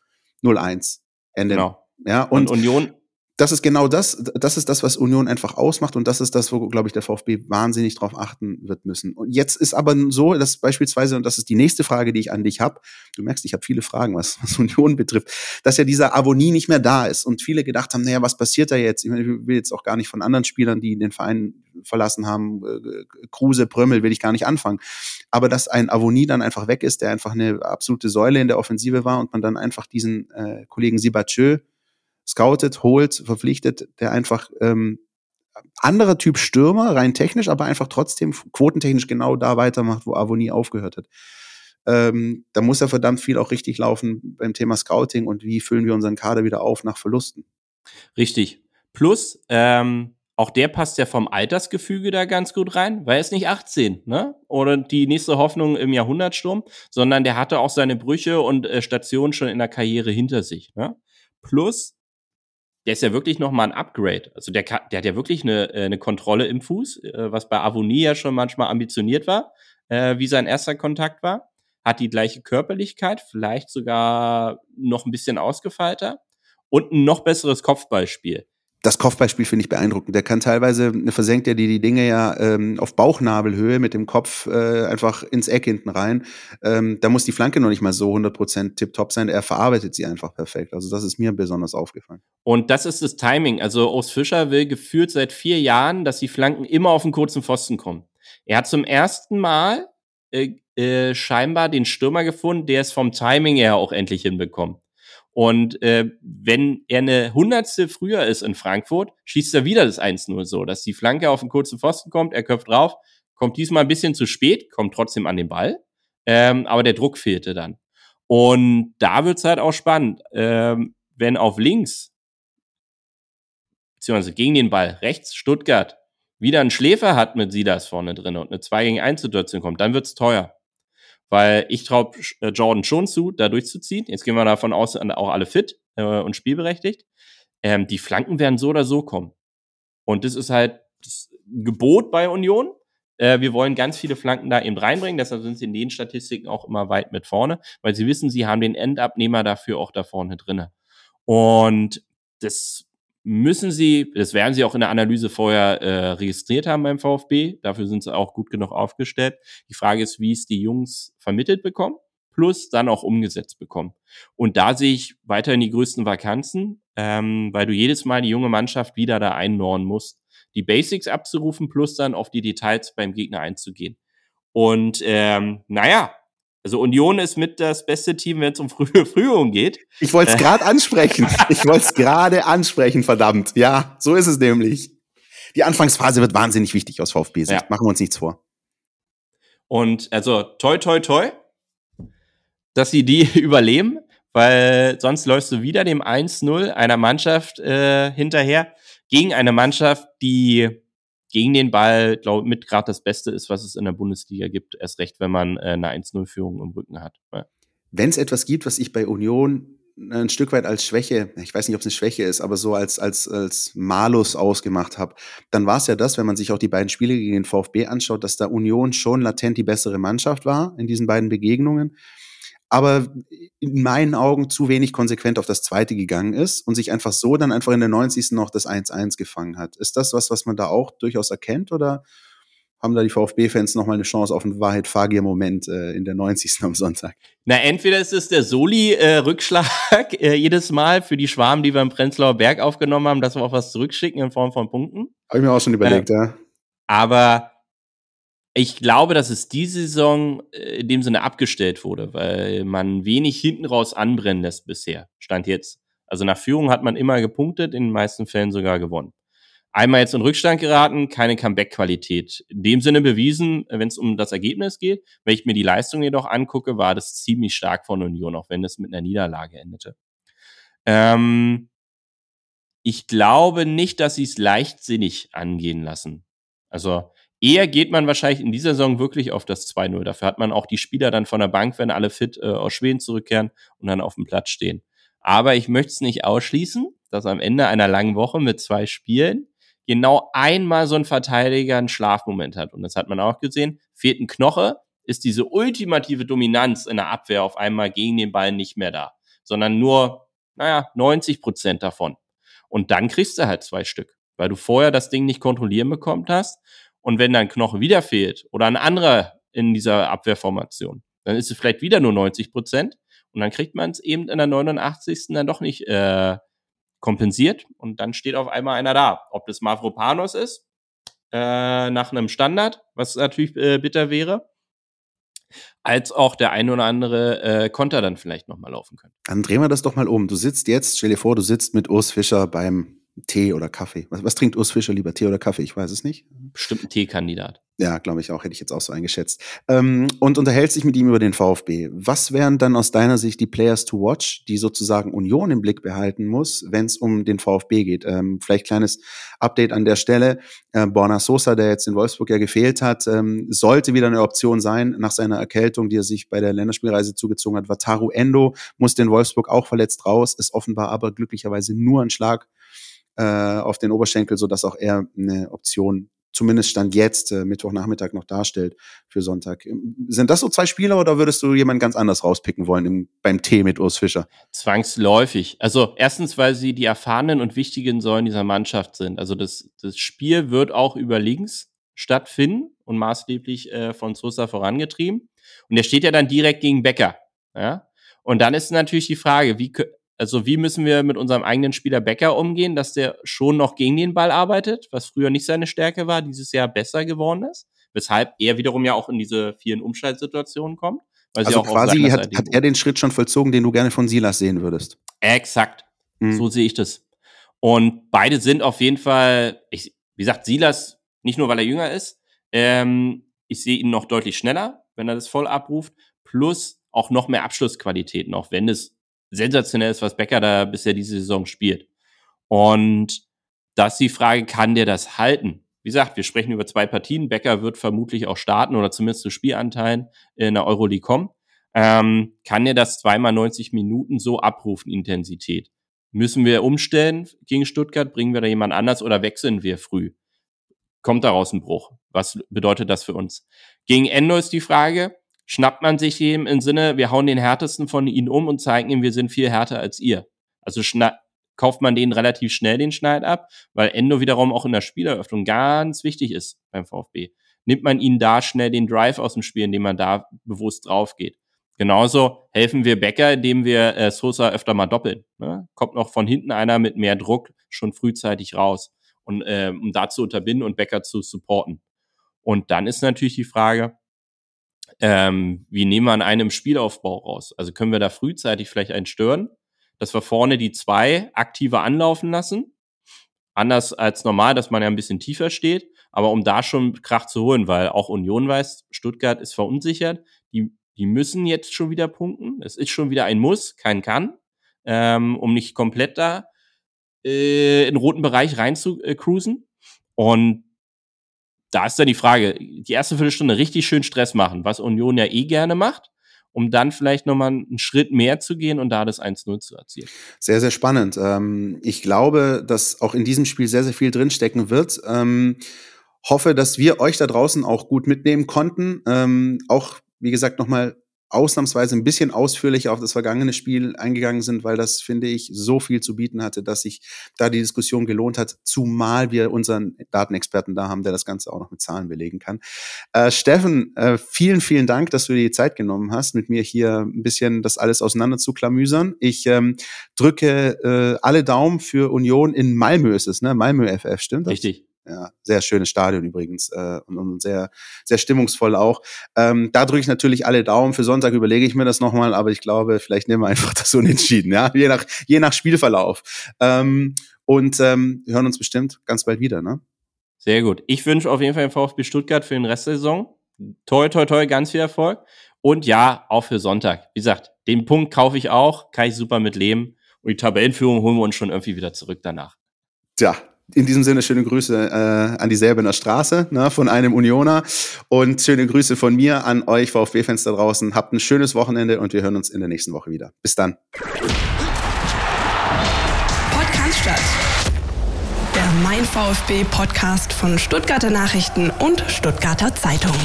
0-1. Ende. Genau. Ja, und, und Union das ist genau das, das ist das, was Union einfach ausmacht und das ist das, wo, glaube ich, der VfB wahnsinnig drauf achten wird müssen. Und jetzt ist aber so, dass beispielsweise, und das ist die nächste Frage, die ich an dich habe, du merkst, ich habe viele Fragen, was, was Union betrifft, dass ja dieser Avonie nicht mehr da ist und viele gedacht haben, naja, was passiert da jetzt? Ich, meine, ich will jetzt auch gar nicht von anderen Spielern, die den Verein verlassen haben, äh, Kruse, Prömmel, will ich gar nicht anfangen. Aber dass ein Avonie dann einfach weg ist, der einfach eine absolute Säule in der Offensive war und man dann einfach diesen äh, Kollegen Sibachö scoutet, holt, verpflichtet, der einfach ähm, anderer Typ Stürmer, rein technisch, aber einfach trotzdem quotentechnisch genau da weitermacht, wo Avonie aufgehört hat. Ähm, da muss ja verdammt viel auch richtig laufen beim Thema Scouting und wie füllen wir unseren Kader wieder auf nach Verlusten. Richtig. Plus, ähm, auch der passt ja vom Altersgefüge da ganz gut rein, weil er ist nicht 18, ne? Oder die nächste Hoffnung im Jahrhundertsturm, sondern der hatte auch seine Brüche und äh, Stationen schon in der Karriere hinter sich. Ne? Plus, der ist ja wirklich noch mal ein Upgrade. Also der, der hat ja wirklich eine, äh, eine Kontrolle im Fuß, äh, was bei Avonie ja schon manchmal ambitioniert war, äh, wie sein erster Kontakt war. Hat die gleiche Körperlichkeit, vielleicht sogar noch ein bisschen ausgefeilter und ein noch besseres Kopfballspiel das Kopfbeispiel finde ich beeindruckend. Der kann teilweise, versenkt er die, die Dinge ja ähm, auf Bauchnabelhöhe mit dem Kopf äh, einfach ins Eck hinten rein. Ähm, da muss die Flanke noch nicht mal so 100% tipptopp sein. Er verarbeitet sie einfach perfekt. Also das ist mir besonders aufgefallen. Und das ist das Timing. Also Urs Fischer will geführt seit vier Jahren, dass die Flanken immer auf den kurzen Pfosten kommen. Er hat zum ersten Mal äh, äh, scheinbar den Stürmer gefunden, der es vom Timing her auch endlich hinbekommt. Und äh, wenn er eine Hundertstel früher ist in Frankfurt, schießt er wieder das 1-0 so, dass die Flanke auf den kurzen Pfosten kommt, er köpft drauf, kommt diesmal ein bisschen zu spät, kommt trotzdem an den Ball, ähm, aber der Druck fehlte dann. Und da wird's halt auch spannend, ähm, wenn auf links, beziehungsweise gegen den Ball, rechts Stuttgart, wieder einen Schläfer hat mit Silas vorne drin und eine 2 gegen 1 Situation kommt, dann wird's teuer weil ich traue äh, Jordan schon zu, da durchzuziehen. Jetzt gehen wir davon aus, auch alle fit äh, und spielberechtigt. Ähm, die Flanken werden so oder so kommen. Und das ist halt das Gebot bei Union. Äh, wir wollen ganz viele Flanken da eben reinbringen, deshalb sind sie in den Statistiken auch immer weit mit vorne, weil sie wissen, sie haben den Endabnehmer dafür auch da vorne drinne. Und das müssen sie, das werden sie auch in der Analyse vorher äh, registriert haben beim VfB. Dafür sind sie auch gut genug aufgestellt. Die Frage ist, wie es die Jungs vermittelt bekommen, plus dann auch umgesetzt bekommen. Und da sehe ich weiterhin die größten Vakanzen, ähm, weil du jedes Mal die junge Mannschaft wieder da einnorn musst, die Basics abzurufen, plus dann auf die Details beim Gegner einzugehen. Und ähm, naja, also Union ist mit das beste Team, wenn es um frühe Frühung geht. Ich wollte es gerade ansprechen. Ich wollte es gerade ansprechen, verdammt. Ja, so ist es nämlich. Die Anfangsphase wird wahnsinnig wichtig aus VfB-Sicht. Ja. Machen wir uns nichts vor. Und also toi, toi, toi, dass sie die überleben, weil sonst läufst du wieder dem 1-0 einer Mannschaft äh, hinterher gegen eine Mannschaft, die gegen den Ball, glaube mit gerade das Beste ist, was es in der Bundesliga gibt. Erst recht, wenn man äh, eine 1-0-Führung im Rücken hat. Ja. Wenn es etwas gibt, was ich bei Union ein Stück weit als Schwäche, ich weiß nicht, ob es eine Schwäche ist, aber so als, als, als Malus ausgemacht habe, dann war es ja das, wenn man sich auch die beiden Spiele gegen den VfB anschaut, dass da Union schon latent die bessere Mannschaft war in diesen beiden Begegnungen aber in meinen Augen zu wenig konsequent auf das zweite gegangen ist und sich einfach so dann einfach in der 90. noch das 1-1 gefangen hat. Ist das was, was man da auch durchaus erkennt oder haben da die VfB-Fans nochmal eine Chance auf einen Wahrheit-Fagier-Moment äh, in der 90. am Sonntag? Na, entweder ist es der Soli-Rückschlag äh, äh, jedes Mal für die Schwarmen, die wir im Prenzlauer Berg aufgenommen haben, dass wir auch was zurückschicken in Form von Punkten. Habe ich mir auch schon überlegt, äh, ja. Aber ich glaube, dass es diese Saison äh, in dem Sinne abgestellt wurde, weil man wenig hinten raus anbrennen lässt bisher. Stand jetzt. Also nach Führung hat man immer gepunktet, in den meisten Fällen sogar gewonnen. Einmal jetzt in Rückstand geraten, keine Comeback-Qualität. In dem Sinne bewiesen, wenn es um das Ergebnis geht. Wenn ich mir die Leistung jedoch angucke, war das ziemlich stark von Union, auch wenn es mit einer Niederlage endete. Ähm, ich glaube nicht, dass sie es leichtsinnig angehen lassen. Also Eher geht man wahrscheinlich in dieser Saison wirklich auf das 2-0. Dafür hat man auch die Spieler dann von der Bank, wenn alle fit äh, aus Schweden zurückkehren und dann auf dem Platz stehen. Aber ich möchte es nicht ausschließen, dass am Ende einer langen Woche mit zwei Spielen genau einmal so ein Verteidiger einen Schlafmoment hat. Und das hat man auch gesehen. Fehlt ein Knoche, ist diese ultimative Dominanz in der Abwehr auf einmal gegen den Ball nicht mehr da, sondern nur, naja, 90 Prozent davon. Und dann kriegst du halt zwei Stück, weil du vorher das Ding nicht kontrollieren bekommen hast. Und wenn dein Knochen wieder fehlt oder ein anderer in dieser Abwehrformation, dann ist es vielleicht wieder nur 90 Prozent. Und dann kriegt man es eben in der 89. dann doch nicht äh, kompensiert. Und dann steht auf einmal einer da. Ob das Mavropanos ist, äh, nach einem Standard, was natürlich äh, bitter wäre, als auch der ein oder andere äh, Konter dann vielleicht nochmal laufen können. Dann drehen wir das doch mal um. Du sitzt jetzt, stell dir vor, du sitzt mit Urs Fischer beim Tee oder Kaffee. Was, was trinkt Urs Fischer lieber, Tee oder Kaffee? Ich weiß es nicht. Bestimmt ein Teekandidat. Ja, glaube ich auch, hätte ich jetzt auch so eingeschätzt. Ähm, und unterhält sich mit ihm über den VfB. Was wären dann aus deiner Sicht die Players to watch, die sozusagen Union im Blick behalten muss, wenn es um den VfB geht? Ähm, vielleicht kleines Update an der Stelle. Äh, Borna Sosa, der jetzt in Wolfsburg ja gefehlt hat, ähm, sollte wieder eine Option sein nach seiner Erkältung, die er sich bei der Länderspielreise zugezogen hat. Wataru Endo musste in Wolfsburg auch verletzt raus, ist offenbar aber glücklicherweise nur ein Schlag äh, auf den Oberschenkel, so dass auch er eine Option zumindest Stand jetzt, äh, Mittwochnachmittag noch darstellt für Sonntag. Ähm, sind das so zwei Spieler oder würdest du jemanden ganz anders rauspicken wollen im, beim Tee mit Urs Fischer? Zwangsläufig. Also erstens, weil sie die erfahrenen und wichtigen Säulen dieser Mannschaft sind. Also das, das Spiel wird auch über links stattfinden und maßgeblich äh, von Sosa vorangetrieben. Und der steht ja dann direkt gegen Becker. Ja? Und dann ist natürlich die Frage, wie, also wie müssen wir mit unserem eigenen Spieler Becker umgehen, dass der schon noch gegen den Ball arbeitet, was früher nicht seine Stärke war, dieses Jahr besser geworden ist, weshalb er wiederum ja auch in diese vielen Umschaltsituationen kommt. also quasi hat, hat er den Schritt schon vollzogen, den du gerne von Silas sehen würdest. Exakt. Mhm. So sehe ich das. Und beide sind auf jeden Fall, ich, wie gesagt, Silas, nicht nur weil er jünger ist, ähm, ich sehe ihn noch deutlich schneller, wenn er das voll abruft, plus auch noch mehr Abschlussqualitäten, auch wenn es sensationell ist, was Becker da bisher diese Saison spielt. Und das ist die Frage, kann der das halten? Wie gesagt, wir sprechen über zwei Partien. Becker wird vermutlich auch starten oder zumindest zu Spielanteilen in der Euroleague kommen. Ähm, kann er das zweimal 90 Minuten so abrufen, Intensität? Müssen wir umstellen gegen Stuttgart? Bringen wir da jemand anders oder wechseln wir früh? Kommt daraus ein Bruch? Was bedeutet das für uns? Gegen Endo ist die Frage, schnappt man sich ihm im Sinne, wir hauen den härtesten von ihnen um und zeigen ihm, wir sind viel härter als ihr. Also kauft man den relativ schnell den Schneid ab, weil Endo wiederum auch in der Spieleröffnung ganz wichtig ist beim VfB. Nimmt man ihnen da schnell den Drive aus dem Spiel, indem man da bewusst drauf geht. Genauso helfen wir Becker, indem wir äh, Sosa öfter mal doppeln. Ne? Kommt noch von hinten einer mit mehr Druck schon frühzeitig raus, und, äh, um da zu unterbinden und Becker zu supporten. Und dann ist natürlich die Frage, ähm, wie nehmen wir an einem Spielaufbau raus? Also können wir da frühzeitig vielleicht einen stören, dass wir vorne die zwei aktiver anlaufen lassen? Anders als normal, dass man ja ein bisschen tiefer steht, aber um da schon Krach zu holen, weil auch Union weiß, Stuttgart ist verunsichert, die, die müssen jetzt schon wieder punkten. Es ist schon wieder ein Muss, kein Kann, ähm, um nicht komplett da äh, in roten Bereich rein zu äh, cruisen. Und da ist dann die Frage, die erste Viertelstunde richtig schön Stress machen, was Union ja eh gerne macht, um dann vielleicht nochmal einen Schritt mehr zu gehen und da das 1-0 zu erzielen. Sehr, sehr spannend. Ähm, ich glaube, dass auch in diesem Spiel sehr, sehr viel drinstecken wird. Ähm, hoffe, dass wir euch da draußen auch gut mitnehmen konnten. Ähm, auch, wie gesagt, nochmal ausnahmsweise ein bisschen ausführlicher auf das vergangene Spiel eingegangen sind, weil das, finde ich, so viel zu bieten hatte, dass sich da die Diskussion gelohnt hat, zumal wir unseren Datenexperten da haben, der das Ganze auch noch mit Zahlen belegen kann. Äh, Steffen, äh, vielen, vielen Dank, dass du dir die Zeit genommen hast, mit mir hier ein bisschen das alles auseinander zu klamüsern. Ich ähm, drücke äh, alle Daumen für Union in Malmö ist es, ne? Malmö FF, stimmt das? Richtig. Ja, sehr schönes Stadion übrigens äh, und, und sehr, sehr stimmungsvoll auch. Ähm, da drücke ich natürlich alle Daumen. Für Sonntag überlege ich mir das nochmal, aber ich glaube, vielleicht nehmen wir einfach das unentschieden, ja, je nach, je nach Spielverlauf. Ähm, und ähm, wir hören uns bestimmt ganz bald wieder, ne? Sehr gut. Ich wünsche auf jeden Fall dem VfB Stuttgart für den Rest der Saison. Toi, toi, toi, ganz viel Erfolg. Und ja, auch für Sonntag. Wie gesagt, den Punkt kaufe ich auch, kann ich super mit leben. Und die Tabellenführung holen wir uns schon irgendwie wieder zurück danach. Tja, in diesem Sinne schöne Grüße äh, an die Säbener Straße ne, von einem Unioner und schöne Grüße von mir an euch VfB-Fans da draußen. Habt ein schönes Wochenende und wir hören uns in der nächsten Woche wieder. Bis dann. Podcast statt. Der Mein VfB Podcast von Stuttgarter Nachrichten und Stuttgarter Zeitung.